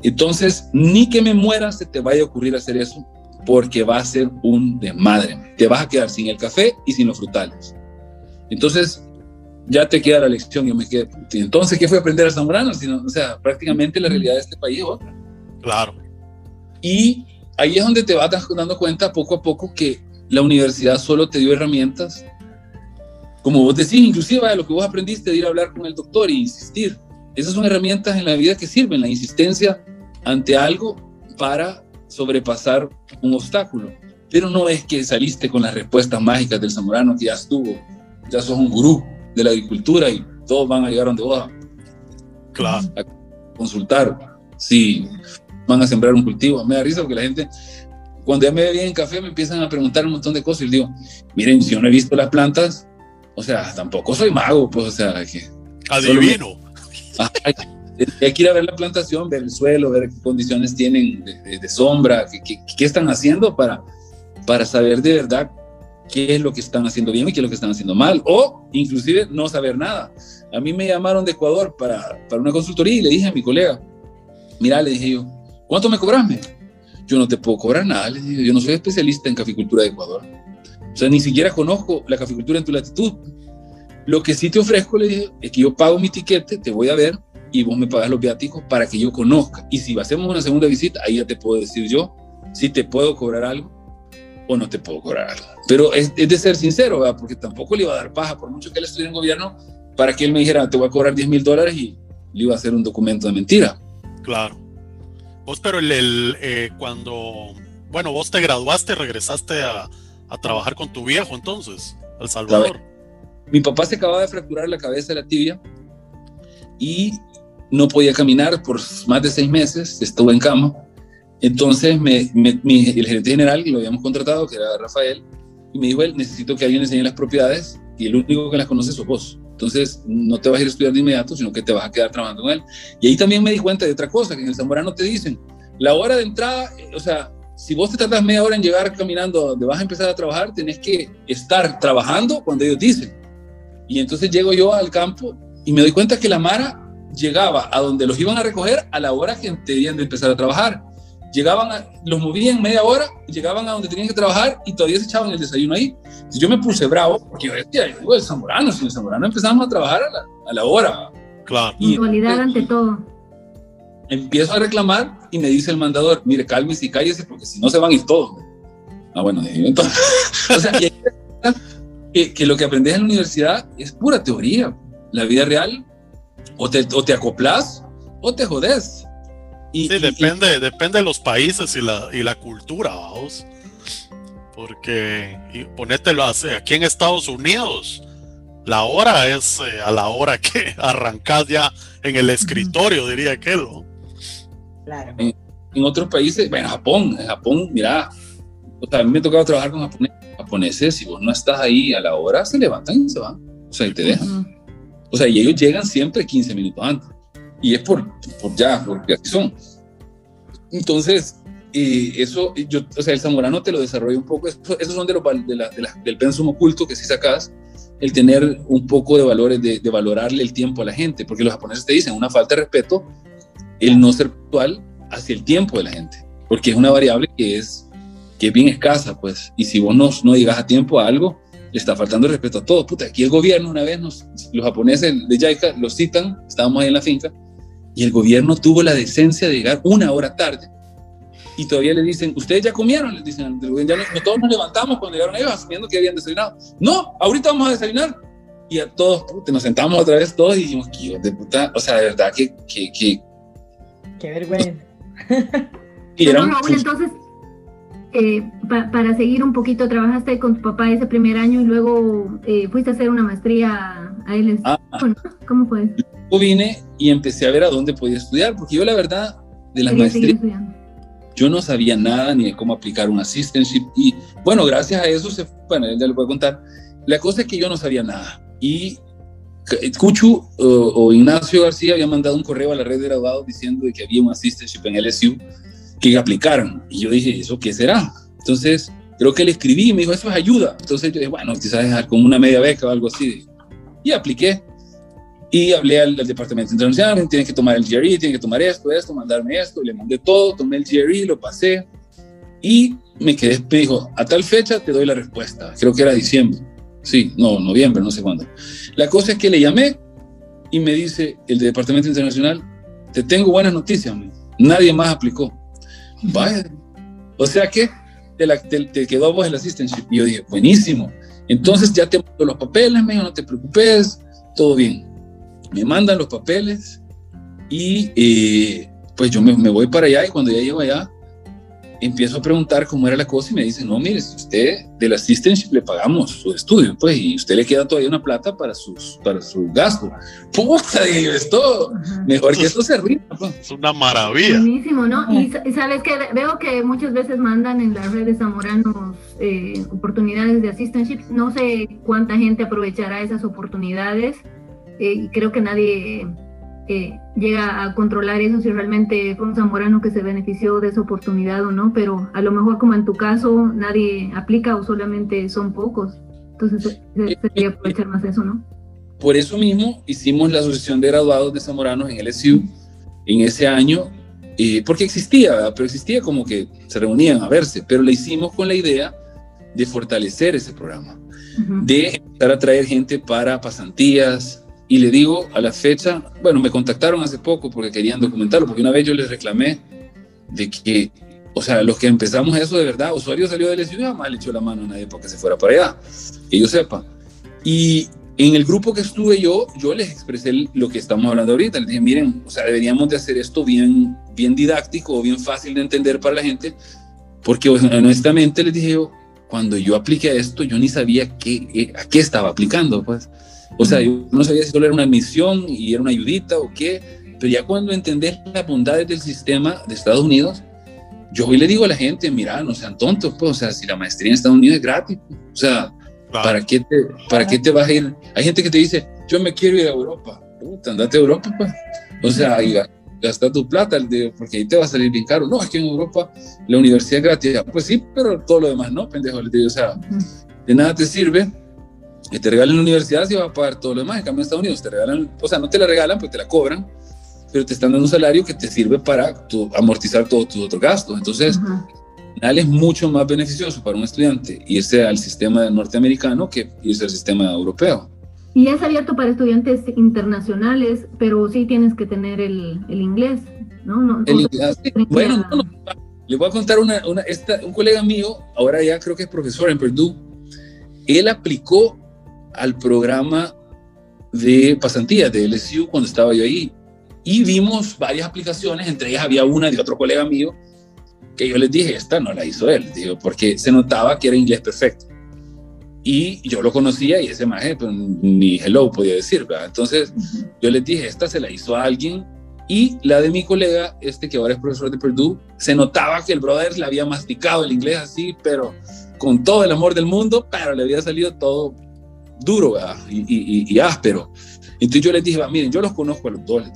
Entonces, ni que me muera se te vaya a ocurrir hacer eso, porque va a ser un desmadre. Te vas a quedar sin el café y sin los frutales. Entonces, ya te queda la lección. Yo me quedé, entonces, ¿qué fue aprender a zamorano? Sino, o sea, prácticamente la realidad de este país es otra. Claro. Y ahí es donde te vas dando cuenta poco a poco que la universidad solo te dio herramientas, como vos decís, inclusive de lo que vos aprendiste de ir a hablar con el doctor e insistir. Esas son herramientas en la vida que sirven, la insistencia ante algo para sobrepasar un obstáculo. Pero no es que saliste con las respuestas mágicas del zamorano que ya estuvo ya sos un gurú de la agricultura y todos van a llegar donde vos claro. a consultar si van a sembrar un cultivo. Me da risa porque la gente, cuando ya me ve bien en café, me empiezan a preguntar un montón de cosas y les digo, miren, si yo no he visto las plantas, o sea, tampoco soy mago, pues, o sea, que... Adivino. hay, hay que ir a ver la plantación, ver el suelo, ver qué condiciones tienen de, de, de sombra, qué, qué, qué, están haciendo para, para saber de verdad qué es lo que están haciendo bien y qué es lo que están haciendo mal, o inclusive no saber nada. A mí me llamaron de Ecuador para, para una consultoría y le dije a mi colega, mira, le dije yo, ¿cuánto me cobras? Yo no te puedo cobrar nada, le dije, yo no soy especialista en caficultura de Ecuador. O sea, ni siquiera conozco la caficultura en tu latitud. Lo que sí te ofrezco, le dije, es que yo pago mi tiquete, te voy a ver y vos me pagas los viáticos para que yo conozca. Y si hacemos una segunda visita, ahí ya te puedo decir yo si te puedo cobrar algo no te puedo cobrar algo. Pero es, de ser sincero, ¿verdad? porque tampoco le iba a dar paja, por mucho que él estuviera en gobierno, para que él me dijera, te voy a cobrar 10 mil dólares y le iba a hacer un documento de mentira. Claro. Vos, pero el, eh, cuando, bueno, vos te graduaste, regresaste a, a trabajar con tu viejo entonces, El Salvador. Mi papá se acababa de fracturar la cabeza de la tibia y no podía caminar por más de seis meses, estuvo en cama. Entonces me, el gerente general, lo habíamos contratado, que era Rafael, y me dijo, él, necesito que alguien enseñe las propiedades y el único que las conoce sos vos. Entonces no te vas a ir a estudiar de inmediato, sino que te vas a quedar trabajando con él. Y ahí también me di cuenta de otra cosa, que en el Zamorano te dicen, la hora de entrada, o sea, si vos te tardas media hora en llegar caminando donde vas a empezar a trabajar, tenés que estar trabajando cuando ellos dicen. Y entonces llego yo al campo y me doy cuenta que la Mara llegaba a donde los iban a recoger a la hora que debían de empezar a trabajar. Llegaban, los movían media hora, llegaban a donde tenían que trabajar y todavía se echaban el desayuno ahí. yo me puse bravo porque yo decía, el Zamorano, si en el Zamorano empezamos a trabajar a la, a la hora. Claro. Puntualidad ante todo. Empiezo a reclamar y me dice el mandador, mire, cálmese y cállese porque si no se van a ir todos. Ah, bueno, entonces, o sea, que, que lo que aprendes en la universidad es pura teoría. La vida real o te, o te acoplas o te jodes. Y, sí, depende, depende de los países y la, y la cultura, vamos. Porque, y ponételo así, aquí en Estados Unidos, la hora es eh, a la hora que arrancas ya en el escritorio, diría que ¿no? Claro. En, otros países, bueno, Japón, en Japón, mira, o sea, a mí me ha tocado trabajar con japoneses, si vos no estás ahí a la hora, se levantan y se van, o sea, y te dejan. O sea, y ellos llegan siempre 15 minutos antes. Y es por, por ya, porque así son. Entonces, eh, eso, yo, o sea, el zamorano te lo desarrolla un poco. Esos son de los, de la, del pensum oculto que si sacas, el tener un poco de valores, de, de, valorarle el tiempo a la gente, porque los japoneses te dicen una falta de respeto, el no ser puntual hacia el tiempo de la gente, porque es una variable que es, que es bien escasa, pues, y si vos no, no llegas a tiempo a algo, le está faltando respeto a todo. Puta, aquí el gobierno una vez, nos, los japoneses de JICA los citan, estábamos ahí en la finca, y el gobierno tuvo la decencia de llegar una hora tarde. Y todavía le dicen, ¿ustedes ya comieron? Les dicen, ya no, todos nos levantamos cuando llegaron ellos, asumiendo que habían desayunado. No, ahorita vamos a desayunar. Y a todos, puta, nos sentamos otra vez todos y dijimos, ¿qué de puta? O sea, de verdad que... que, que Qué vergüenza. y eran, entonces, eh, para seguir un poquito, trabajaste con tu papá ese primer año y luego eh, fuiste a hacer una maestría a él. Ah, ¿Cómo fue? Yo vine y empecé a ver a dónde podía estudiar, porque yo la verdad, de las maestrías, yo no sabía nada ni de cómo aplicar un assistantship. Y bueno, gracias a eso, se, bueno, ya le voy a contar. La cosa es que yo no sabía nada. Y Cuchu o, Ignacio García había mandado un correo a la red de graduados diciendo que había un assistantship en LSU que aplicaron. Y yo dije, ¿eso qué será? Entonces, creo que le escribí y me dijo, eso es ayuda. Entonces yo dije, bueno, quizás como una media beca o algo así. Y apliqué. Y hablé al, departamento internacional, tiene que tomar el GRE, tiene que tomar esto, esto, mandarme esto. Le mandé todo, tomé el GRE, lo pasé. Y me quedé, me dijo, a tal fecha te doy la respuesta. Creo que era diciembre. Sí, no, noviembre, no sé cuándo. La cosa es que le llamé y me dice el departamento internacional, te tengo buenas noticias, nadie más aplicó. Vaya. O sea que te, quedó a vos el assistantship. Y yo dije, buenísimo. Entonces ya te mando los papeles, me no te preocupes, todo bien. Me mandan los papeles y eh, pues yo me, me, voy para allá y cuando ya llego allá, empiezo a preguntar cómo era la cosa y me dicen, no, mire, si usted del assistantship le pagamos su estudio, pues, y usted le queda todavía una plata para, sus, para su gasto. Puta, digo, esto, mejor que esto se rinda. Pues. Es una maravilla. Buenísimo, ¿no? Y sabes que veo que muchas veces mandan en las redes zamoranos eh, oportunidades de assistantship. No sé cuánta gente aprovechará esas oportunidades eh, y creo que nadie eh, llega a controlar eso si realmente fue un zamorano que se benefició de esa oportunidad o no, pero a lo mejor como en tu caso nadie aplica o solamente son pocos. Entonces se, se aprovechar más eso, ¿no? Por eso mismo hicimos la Asociación de Graduados de Zamoranos en LSU en ese año, eh, porque existía, pero existía como que se reunían a verse, pero la hicimos con la idea de fortalecer ese programa, de empezar a traer gente para pasantías. Y le digo, a la fecha, bueno, me contactaron hace poco porque querían documentarlo, porque una vez yo les reclamé de que, o sea, los que empezamos eso de verdad, usuario salió de y jamás le echó la mano a nadie para que se fuera para allá, que yo sepa. Y en el grupo que estuve yo, yo les expresé lo que estamos hablando ahorita. Les dije, miren, o sea, deberíamos de hacer esto bien, bien didáctico, bien fácil de entender para la gente, porque honestamente les dije yo, cuando yo apliqué esto, yo ni sabía qué, eh, a qué estaba aplicando, pues. O sea, yo no sabía si solo era una admisión y era una ayudita o qué, pero ya cuando entendés las bondades del sistema de Estados Unidos, yo hoy le digo a la gente, mira, no sean tontos, pues, o sea, si la maestría en Estados Unidos es gratis, pues, o sea, ¿para, qué te, ¿para qué te vas a ir? Hay gente que te dice, yo me quiero ir a Europa, puta, andate a Europa, pues, o sea, gasta tu plata, porque ahí te va a salir bien caro. No, es que en Europa la universidad es gratis. Pues sí, pero todo lo demás no, pendejo. O sea, de nada te sirve que te regalen la universidad si vas a pagar todo lo demás. En cambio, en Estados Unidos te regalan, o sea, no te la regalan, pues te la cobran, pero te están dando un salario que te sirve para tu, amortizar todos tus otros gastos. Entonces, final es mucho más beneficioso para un estudiante irse al sistema norteamericano que irse al sistema europeo. Y es abierto para estudiantes internacionales, pero sí tienes que tener el, el inglés, ¿no? el inglés, bueno, no, le voy a contar una, una esta, un colega mío, ahora ya creo que es profesor en Purdue, él aplicó al programa de pasantías de LSU cuando estaba yo ahí y vimos varias aplicaciones, entre ellas había una de otro colega mío que yo les dije, esta no la hizo él, digo, porque se notaba que era inglés perfecto. Y yo lo conocía y ese maje pues, ni hello podía decir, ¿verdad? Entonces yo les dije, esta se la hizo a alguien y la de mi colega, este que ahora es profesor de Purdue, se notaba que el brother le había masticado el inglés así, pero con todo el amor del mundo, pero le había salido todo duro. Y, y, y, áspero. Entonces yo les dije, miren, yo los conozco a los dos.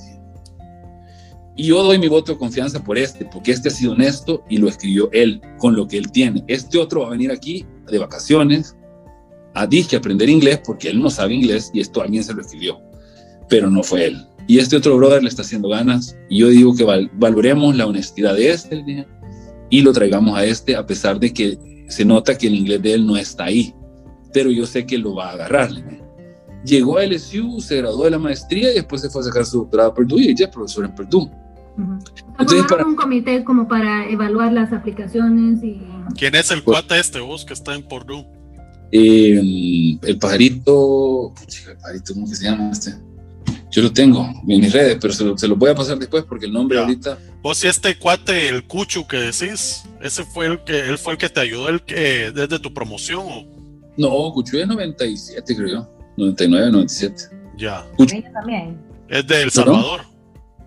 Y yo doy mi voto de confianza por este, porque este ha sido honesto y lo escribió él, con lo que él tiene. Este otro va a venir aquí de vacaciones, a que aprender inglés porque él no sabe inglés y esto alguien se lo escribió, pero no fue él. Y este otro brother le está haciendo ganas y yo digo que valoremos la honestidad de este y lo traigamos a este a pesar de que se nota que el inglés de él no está ahí, pero yo sé que lo va a agarrar. Llegó a LSU, se graduó de la maestría y después se fue a sacar su doctorado a Purdue y ella es profesor en Purdue. Entonces, para... un comité como para evaluar las aplicaciones y... ¿Quién es el pues cuate este vos que está en Purdue? Eh, el pajarito, el pajarito, ¿cómo que se llama este? Yo lo tengo en mis redes, pero se lo, se lo voy a pasar después porque el nombre ahorita. Vos y este cuate, el Cuchu que decís, ese fue el que él fue el que te ayudó el que desde tu promoción o? No, Cuchu es 97, creo yo. 99, 97. Ya. Cuchu. también. Es de El Salvador.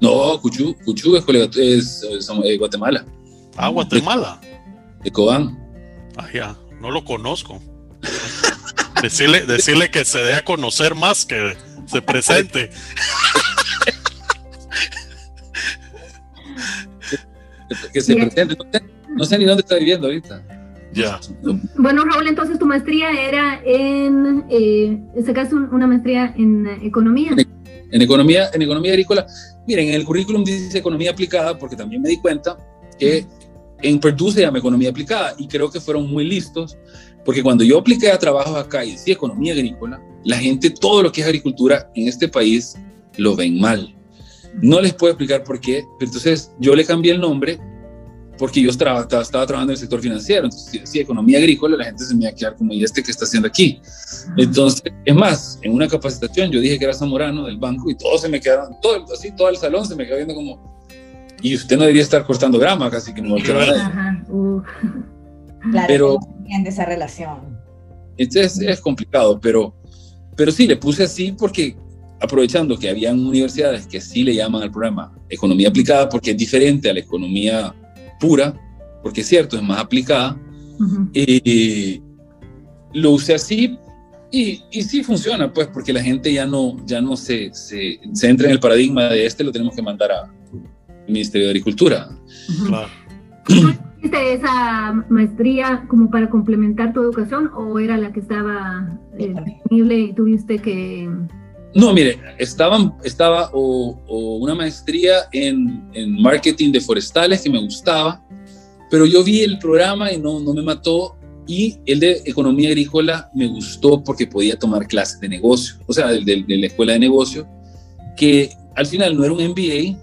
No, Cuchu, Cuchu es, colega, es, es, Guatemala. Ah, Guatemala. De, de Cobán. Ah, ya. No lo conozco. decirle, decirle que se dé a conocer más, que se presente. que se presente. No sé, ni dónde está viviendo ahorita. Ya. Bueno, Raúl, entonces tu maestría era en, eh, sacaste una maestría en economía. En, economía, en economía agrícola. Miren, en el currículum dice economía aplicada porque también me di cuenta que en Purdue se llama economía aplicada y creo que fueron muy listos porque cuando yo apliqué a trabajos acá y decía economía agrícola, la gente, todo lo que es agricultura en este país, lo ven mal. No les puedo explicar por qué, pero entonces yo le cambié el nombre porque yo estaba, estaba, trabajando en el sector financiero. Entonces, si decía economía agrícola, la gente se me iba a quedar como, ¿y este qué está haciendo aquí? Entonces, es más, en una capacitación yo dije que era Zamorano del banco y todos se me quedaron, todo, así todo el salón se me quedó viendo como, y usted no debería estar cortando grama, casi que no Ajá, uh. Claro, pero de esa relación. Entonces es complicado, pero, pero sí, le puse así porque aprovechando que habían universidades que sí le llaman al programa economía aplicada porque es diferente a la economía pura, porque es cierto, es más aplicada, uh lo usé así Y, y sí funciona, pues, porque la gente ya no, ya no se, se, se entra en el paradigma de este, lo tenemos que mandar al Ministerio de Agricultura. Claro. ¿Hiciste esa maestría como para complementar tu educación o era la que estaba eh, disponible y tuviste que... No, mire, estaba, o, una maestría en, marketing de forestales que me gustaba, pero yo vi el programa y no, no me mató y el de economía agrícola me gustó porque podía tomar clases de negocio, o sea, de, de, de la escuela de negocio, que al final no era un MBA,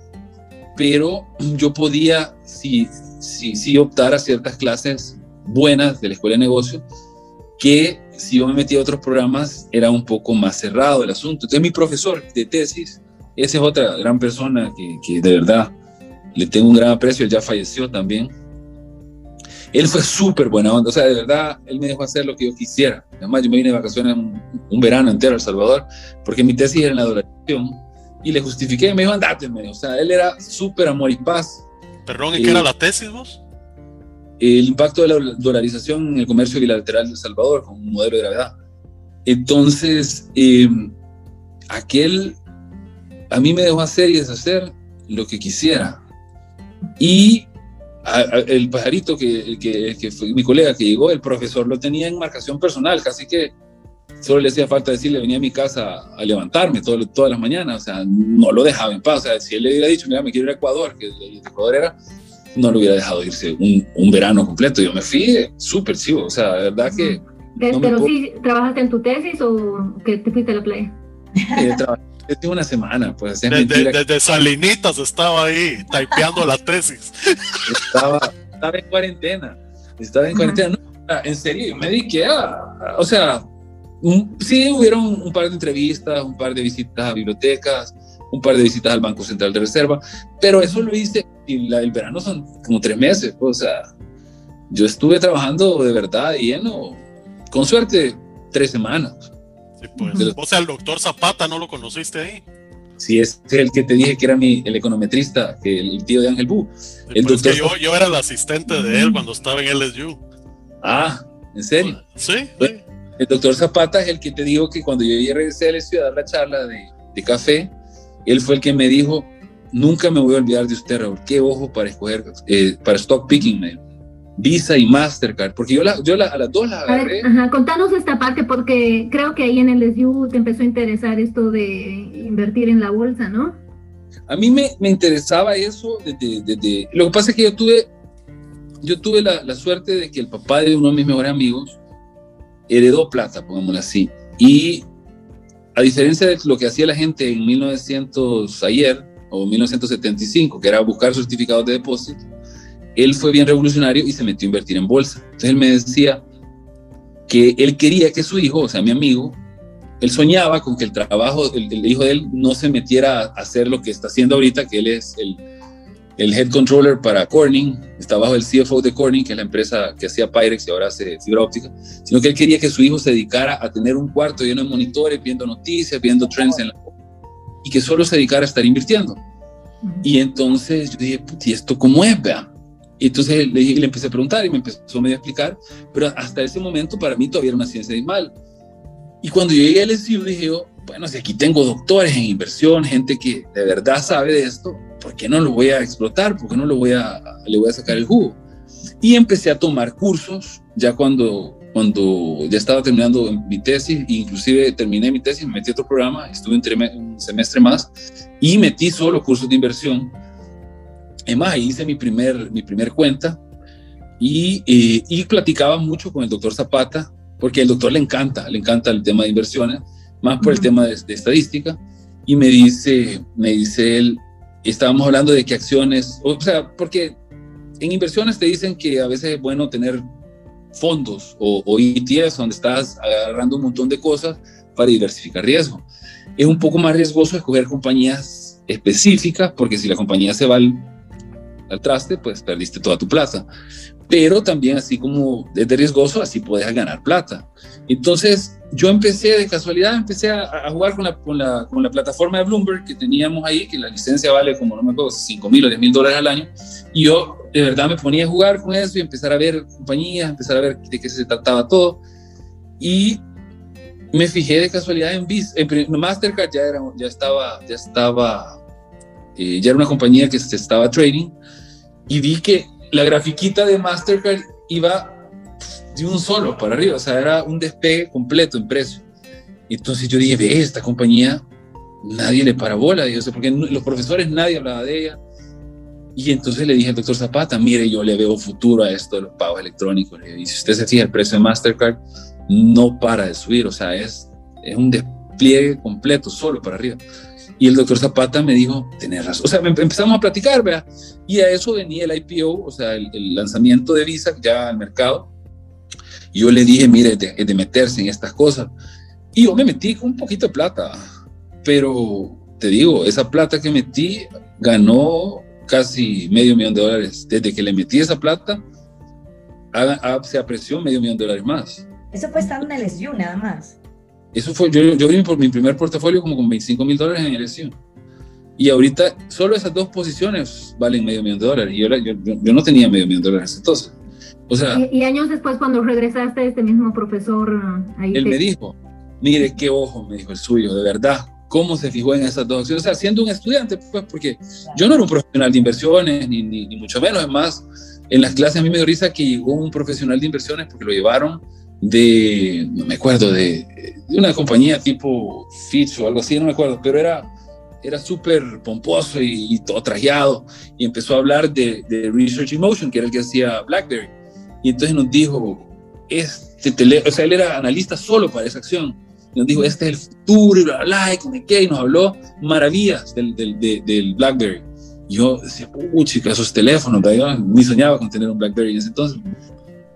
pero yo podía, si, si, si optar a ciertas clases buenas de la escuela de negocio, que si yo me metía a otros programas era un poco más cerrado el asunto. Entonces mi profesor de tesis, esa es otra gran persona que, que de verdad le tengo un gran aprecio, él ya falleció también. Él fue súper buena onda, o sea, de verdad, él me dejó hacer lo que yo quisiera. Además, yo me vine de vacaciones un, un verano entero a El Salvador, porque mi tesis era en la adoración, y le justifiqué, me dijo, andate, o sea, él era súper amor y paz. Perdón, ¿y qué era la tesis vos? El impacto de la dolarización en el comercio bilateral de El Salvador, con un modelo de gravedad. Entonces, eh, aquel a mí me dejó hacer y deshacer lo que quisiera. Y a, a, el pajarito que, que, que, fue mi colega que llegó, el profesor lo tenía en marcación personal, casi que solo le hacía falta decirle, venía a mi casa a levantarme todo, todas las mañanas, o sea, no lo dejaba en paz, o sea, si él le hubiera dicho, mira, me quiero ir a Ecuador, que Ecuador era, no lo hubiera dejado irse un, un verano completo, yo me fui súper chivo, o sea, la verdad que... No ¿Pero sí trabajaste en tu tesis o que te fuiste a la playa? Eh, trabajé una semana, pues es desde, desde Salinitas estaba ahí, typeando la tesis. Estaba, estaba en cuarentena, estaba en cuarentena, no, en serio, me dediqué a, o sea, un, sí hubieron un par de entrevistas, un par de visitas a bibliotecas, un par de visitas al Banco Central de Reserva, pero eso lo hice y la, el verano son como tres meses, pues, o sea, yo estuve trabajando de verdad lleno, con suerte, tres semanas. Sí, pues. O sea, el doctor Zapata, ¿no lo conociste ahí? Sí, es el que te dije que era mi, el econometrista, que el tío de Ángel Bu. Sí, el pues doctor... es que yo, yo, era el asistente de él cuando estaba en LSU. Ah, ¿en serio? Sí. sí. El doctor Zapata es el que te dijo que cuando yo regresé a la ciudad a la charla de, de, café, él fue el que me dijo, nunca me voy a olvidar de usted, Raúl, qué ojo para escoger, eh, para stock picking, man. Visa y Mastercard, porque yo, la, yo la, a las dos las agarré. A ver, ajá, contanos esta parte, porque creo que ahí en el SU te empezó a interesar esto de invertir en la bolsa, ¿no? A mí me, me interesaba eso desde, desde, Lo que pasa es que yo tuve, yo tuve la, la suerte de que el papá de uno de mis mejores amigos heredó plata, pongámoslo así. Y a diferencia de lo que hacía la gente en 1900 ayer o 1975, que era buscar certificados de depósito, él fue bien revolucionario y se metió a invertir en bolsa. Entonces él me decía que él quería que su hijo, o sea, mi amigo, él soñaba con que el trabajo, el, el hijo de él no se metiera a hacer lo que está haciendo ahorita, que él es el, el head controller para Corning, está bajo el CFO de Corning, que es la empresa que hacía Pyrex y ahora hace fibra óptica, sino que él quería que su hijo se dedicara a tener un cuarto lleno de monitores, viendo noticias, viendo trends en la... y que solo se dedicara a estar invirtiendo. Y entonces yo dije, ¿y esto cómo es? Y entonces le, le empecé a preguntar y me empezó a medio explicar, pero hasta ese momento para mí todavía era una ciencia de mal. Y cuando yo llegué al SU dije, yo, bueno, si aquí tengo doctores en inversión, gente que de verdad sabe de esto, ¿por qué no lo voy a explotar? ¿Por qué no lo voy a, le voy a sacar el jugo? Y empecé a tomar cursos, ya cuando, cuando ya estaba terminando mi tesis, inclusive terminé mi tesis, me metí a otro programa, estuve un, semestre más y metí solo cursos de inversión. Además, ahí hice mi primer, mi primer cuenta y, eh, y platicaba mucho con el doctor Zapata, porque al doctor le encanta, le encanta el tema de inversiones, más por el tema de, de estadística, y me dice, me dice él, estábamos hablando de qué acciones, o sea, porque en inversiones te dicen que a veces es bueno tener fondos o, o ETFs donde estás agarrando un montón de cosas para diversificar riesgo. Es un poco más riesgoso escoger compañías específicas porque si la compañía se va al, al traste, pues perdiste toda tu plata. Pero también así como es de riesgoso, así puedes ganar plata. Entonces yo empecé de casualidad, empecé a, jugar con la, con, la, con la, plataforma de Bloomberg que teníamos ahí, que la licencia vale como, no me acuerdo, 5 mil o 10 mil dólares al año. Y yo de verdad me ponía a jugar con eso y empezar a ver compañías, empezar a ver de qué se trataba todo. Y me fijé de casualidad en Visa, en Mastercard ya, era, ya estaba, ya estaba, eh, ya era una compañía que se estaba trading y vi que la grafiquita de Mastercard iba de un solo para arriba, o sea, era un despegue completo en precio. Entonces yo dije, ve, esta compañía nadie le para bola, dije, porque los profesores nadie hablaba de ella. Y entonces le dije al doctor Zapata, mire, yo le veo futuro a esto de los pagos electrónicos. Y si usted se fija, el precio de Mastercard no para de subir, o sea, es, es un despliegue completo, solo para arriba. Y el doctor Zapata me dijo, tenés razón. O sea, empezamos a platicar, ¿verdad? Y a eso venía el IPO, o sea, el, lanzamiento de Visa ya al mercado. Y yo le dije, mire, de, de meterse en estas cosas. Y yo me metí con un poquito de plata, pero te digo, esa plata que metí ganó casi medio millón de dólares. Desde que le metí esa plata, se apreció medio millón de dólares más. Eso fue estando en el SU nada más. Eso fue, yo, yo abrí por mi primer portafolio como con 25 mil dólares en el SU. Y ahorita solo esas dos posiciones valen medio millón de dólares. Y yo, yo, yo no tenía medio millón de dólares entonces. O sea, y, años después, cuando regresaste, este mismo profesor ahí. Él me dijo, mire qué ojo, me dijo el suyo, de verdad. ¿Cómo se fijó en esas dos opciones? O sea, siendo un estudiante, pues, porque yo no era un profesional de inversiones, ni, ni, ni mucho menos. Es más, en las clases a mí me dio risa que llegó un profesional de inversiones porque lo llevaron de, no me acuerdo, de, de, una compañía tipo Fitch o algo así, no me acuerdo, pero era, era súper pomposo y, todo trajeado y empezó a hablar de, de, Research in Motion, que era el que hacía BlackBerry. Y entonces nos dijo, este tele, o sea, él era analista solo para esa acción. Y nos dijo, este es el futuro, y bla, bla, y, qué, y nos habló maravillas del, del, del BlackBerry. yo decía, puchica, esos teléfonos, yo ni soñaba con tener un BlackBerry en ese entonces.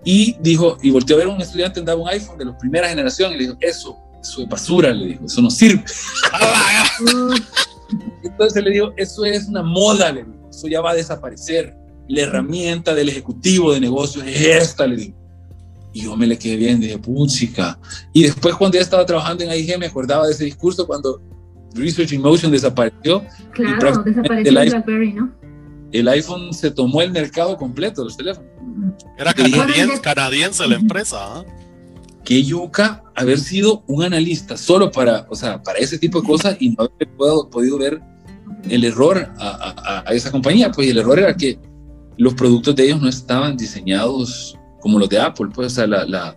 Y dijo, y volteó a ver a un estudiante andaba un iPhone de la primera generación y le dijo, eso, eso es basura, le dijo, eso no sirve. Entonces le dijo, eso es una moda, le dijo, eso ya va a desaparecer. La herramienta del ejecutivo de negocios es esta, le dijo. Y yo me le quedé bien, dije, puchica. Y después cuando ya estaba trabajando en AIG me acordaba de ese discurso cuando Research in Motion desapareció. Claro, desapareció el BlackBerry, ¿no? El iPhone se tomó el mercado completo, los teléfonos. Era canadiense, canadiense la empresa. ¿eh? Qué yuca haber sido un analista solo para, o sea, para ese tipo de cosas y no haber podido ver el error a, a, esa compañía. Pues el error era que los productos de ellos no estaban diseñados como los de Apple, pues, o sea, la, la,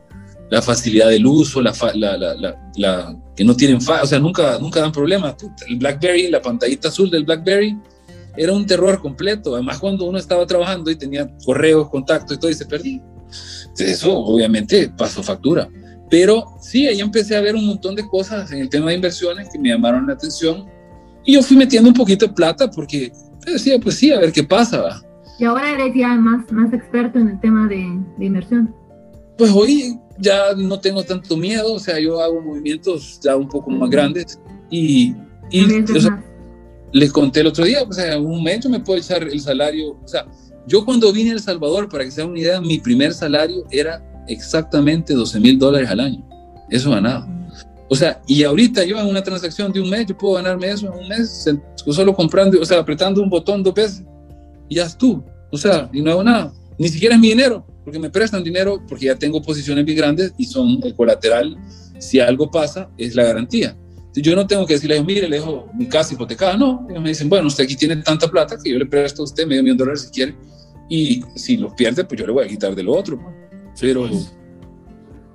la facilidad del uso, la, la, que no tienen, o sea, nunca, nunca dan problemas. El BlackBerry, la pantallita azul del BlackBerry, era un terror completo. Además, cuando uno estaba trabajando y tenía correos, contactos y todo, y se perdía. Eso, obviamente, pasó factura. Pero sí, ahí empecé a ver un montón de cosas en el tema de inversiones que me llamaron la atención. Y yo fui metiendo un poquito de plata porque decía, pues sí, a ver qué pasa. Y ahora eres ya más, más experto en el tema de, de inversión. Pues hoy ya no tengo tanto miedo, o sea, yo hago movimientos ya un poco más grandes y, y les conté el otro día, o sea, un mes yo me puedo echar el salario, o sea, yo cuando vine a El Salvador, para que se hagan una idea, mi primer salario era exactamente 12 mil dólares al año. Eso ganaba. O sea, y ahorita yo en una transacción de un mes, yo puedo ganarme eso en un mes, solo comprando, o sea, apretando un botón dos veces, y ya es tú. O sea, y no hago nada. Ni siquiera es mi dinero, porque me prestan dinero, porque ya tengo posiciones bien grandes y son el colateral. Si algo pasa, es la garantía. Yo no tengo que decirle, mire, le dejo mi casa hipotecada. No, ellos me dicen, bueno, usted aquí tiene tanta plata que yo le presto a usted medio millón de dólares si quiere. Y si los pierde, pues yo le voy a quitar de lo otro. Pero,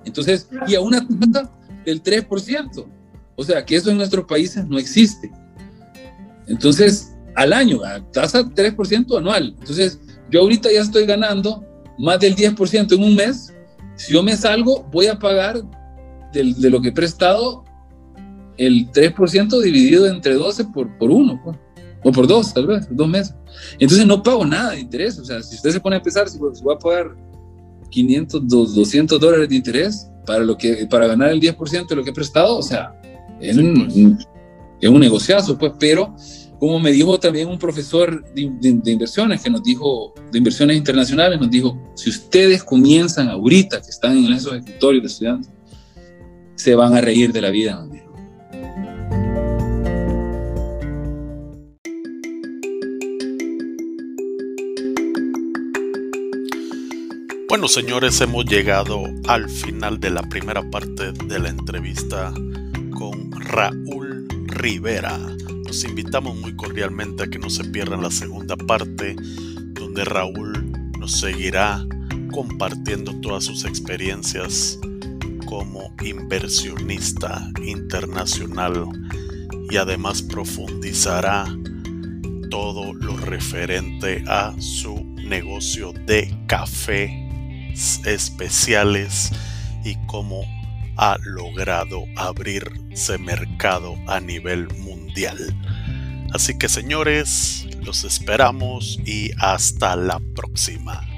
entonces, y a una tasa del 3%. O sea, que eso en nuestros países no existe. Entonces, al año, a tasa 3% anual. Entonces, yo ahorita ya estoy ganando más del 10% en un mes. Si yo me salgo, voy a pagar de, de lo que he prestado el 3% dividido entre 12 por, por 1, pues. o por 2, tal vez, dos meses. Entonces no pago nada de interés. O sea, si usted se pone a pensar, si voy a pagar 500, 200 dólares de interés para, lo que, para ganar el 10% de lo que he prestado, o sea, es un, es un negociazo, pues, pero como me dijo también un profesor de, inversiones que nos dijo, de inversiones internacionales, nos dijo, si ustedes comienzan ahorita, que están en esos escritorios de estudiantes, se van a reír de la vida. Bueno, señores, hemos llegado al final de la primera parte de la entrevista con Raúl Rivera. Los invitamos muy cordialmente a que no se pierdan la segunda parte, donde Raúl nos seguirá compartiendo todas sus experiencias como inversionista internacional y además profundizará todo lo referente a su negocio de café especiales y cómo ha logrado abrirse mercado a nivel mundial. Así que señores, los esperamos y hasta la próxima.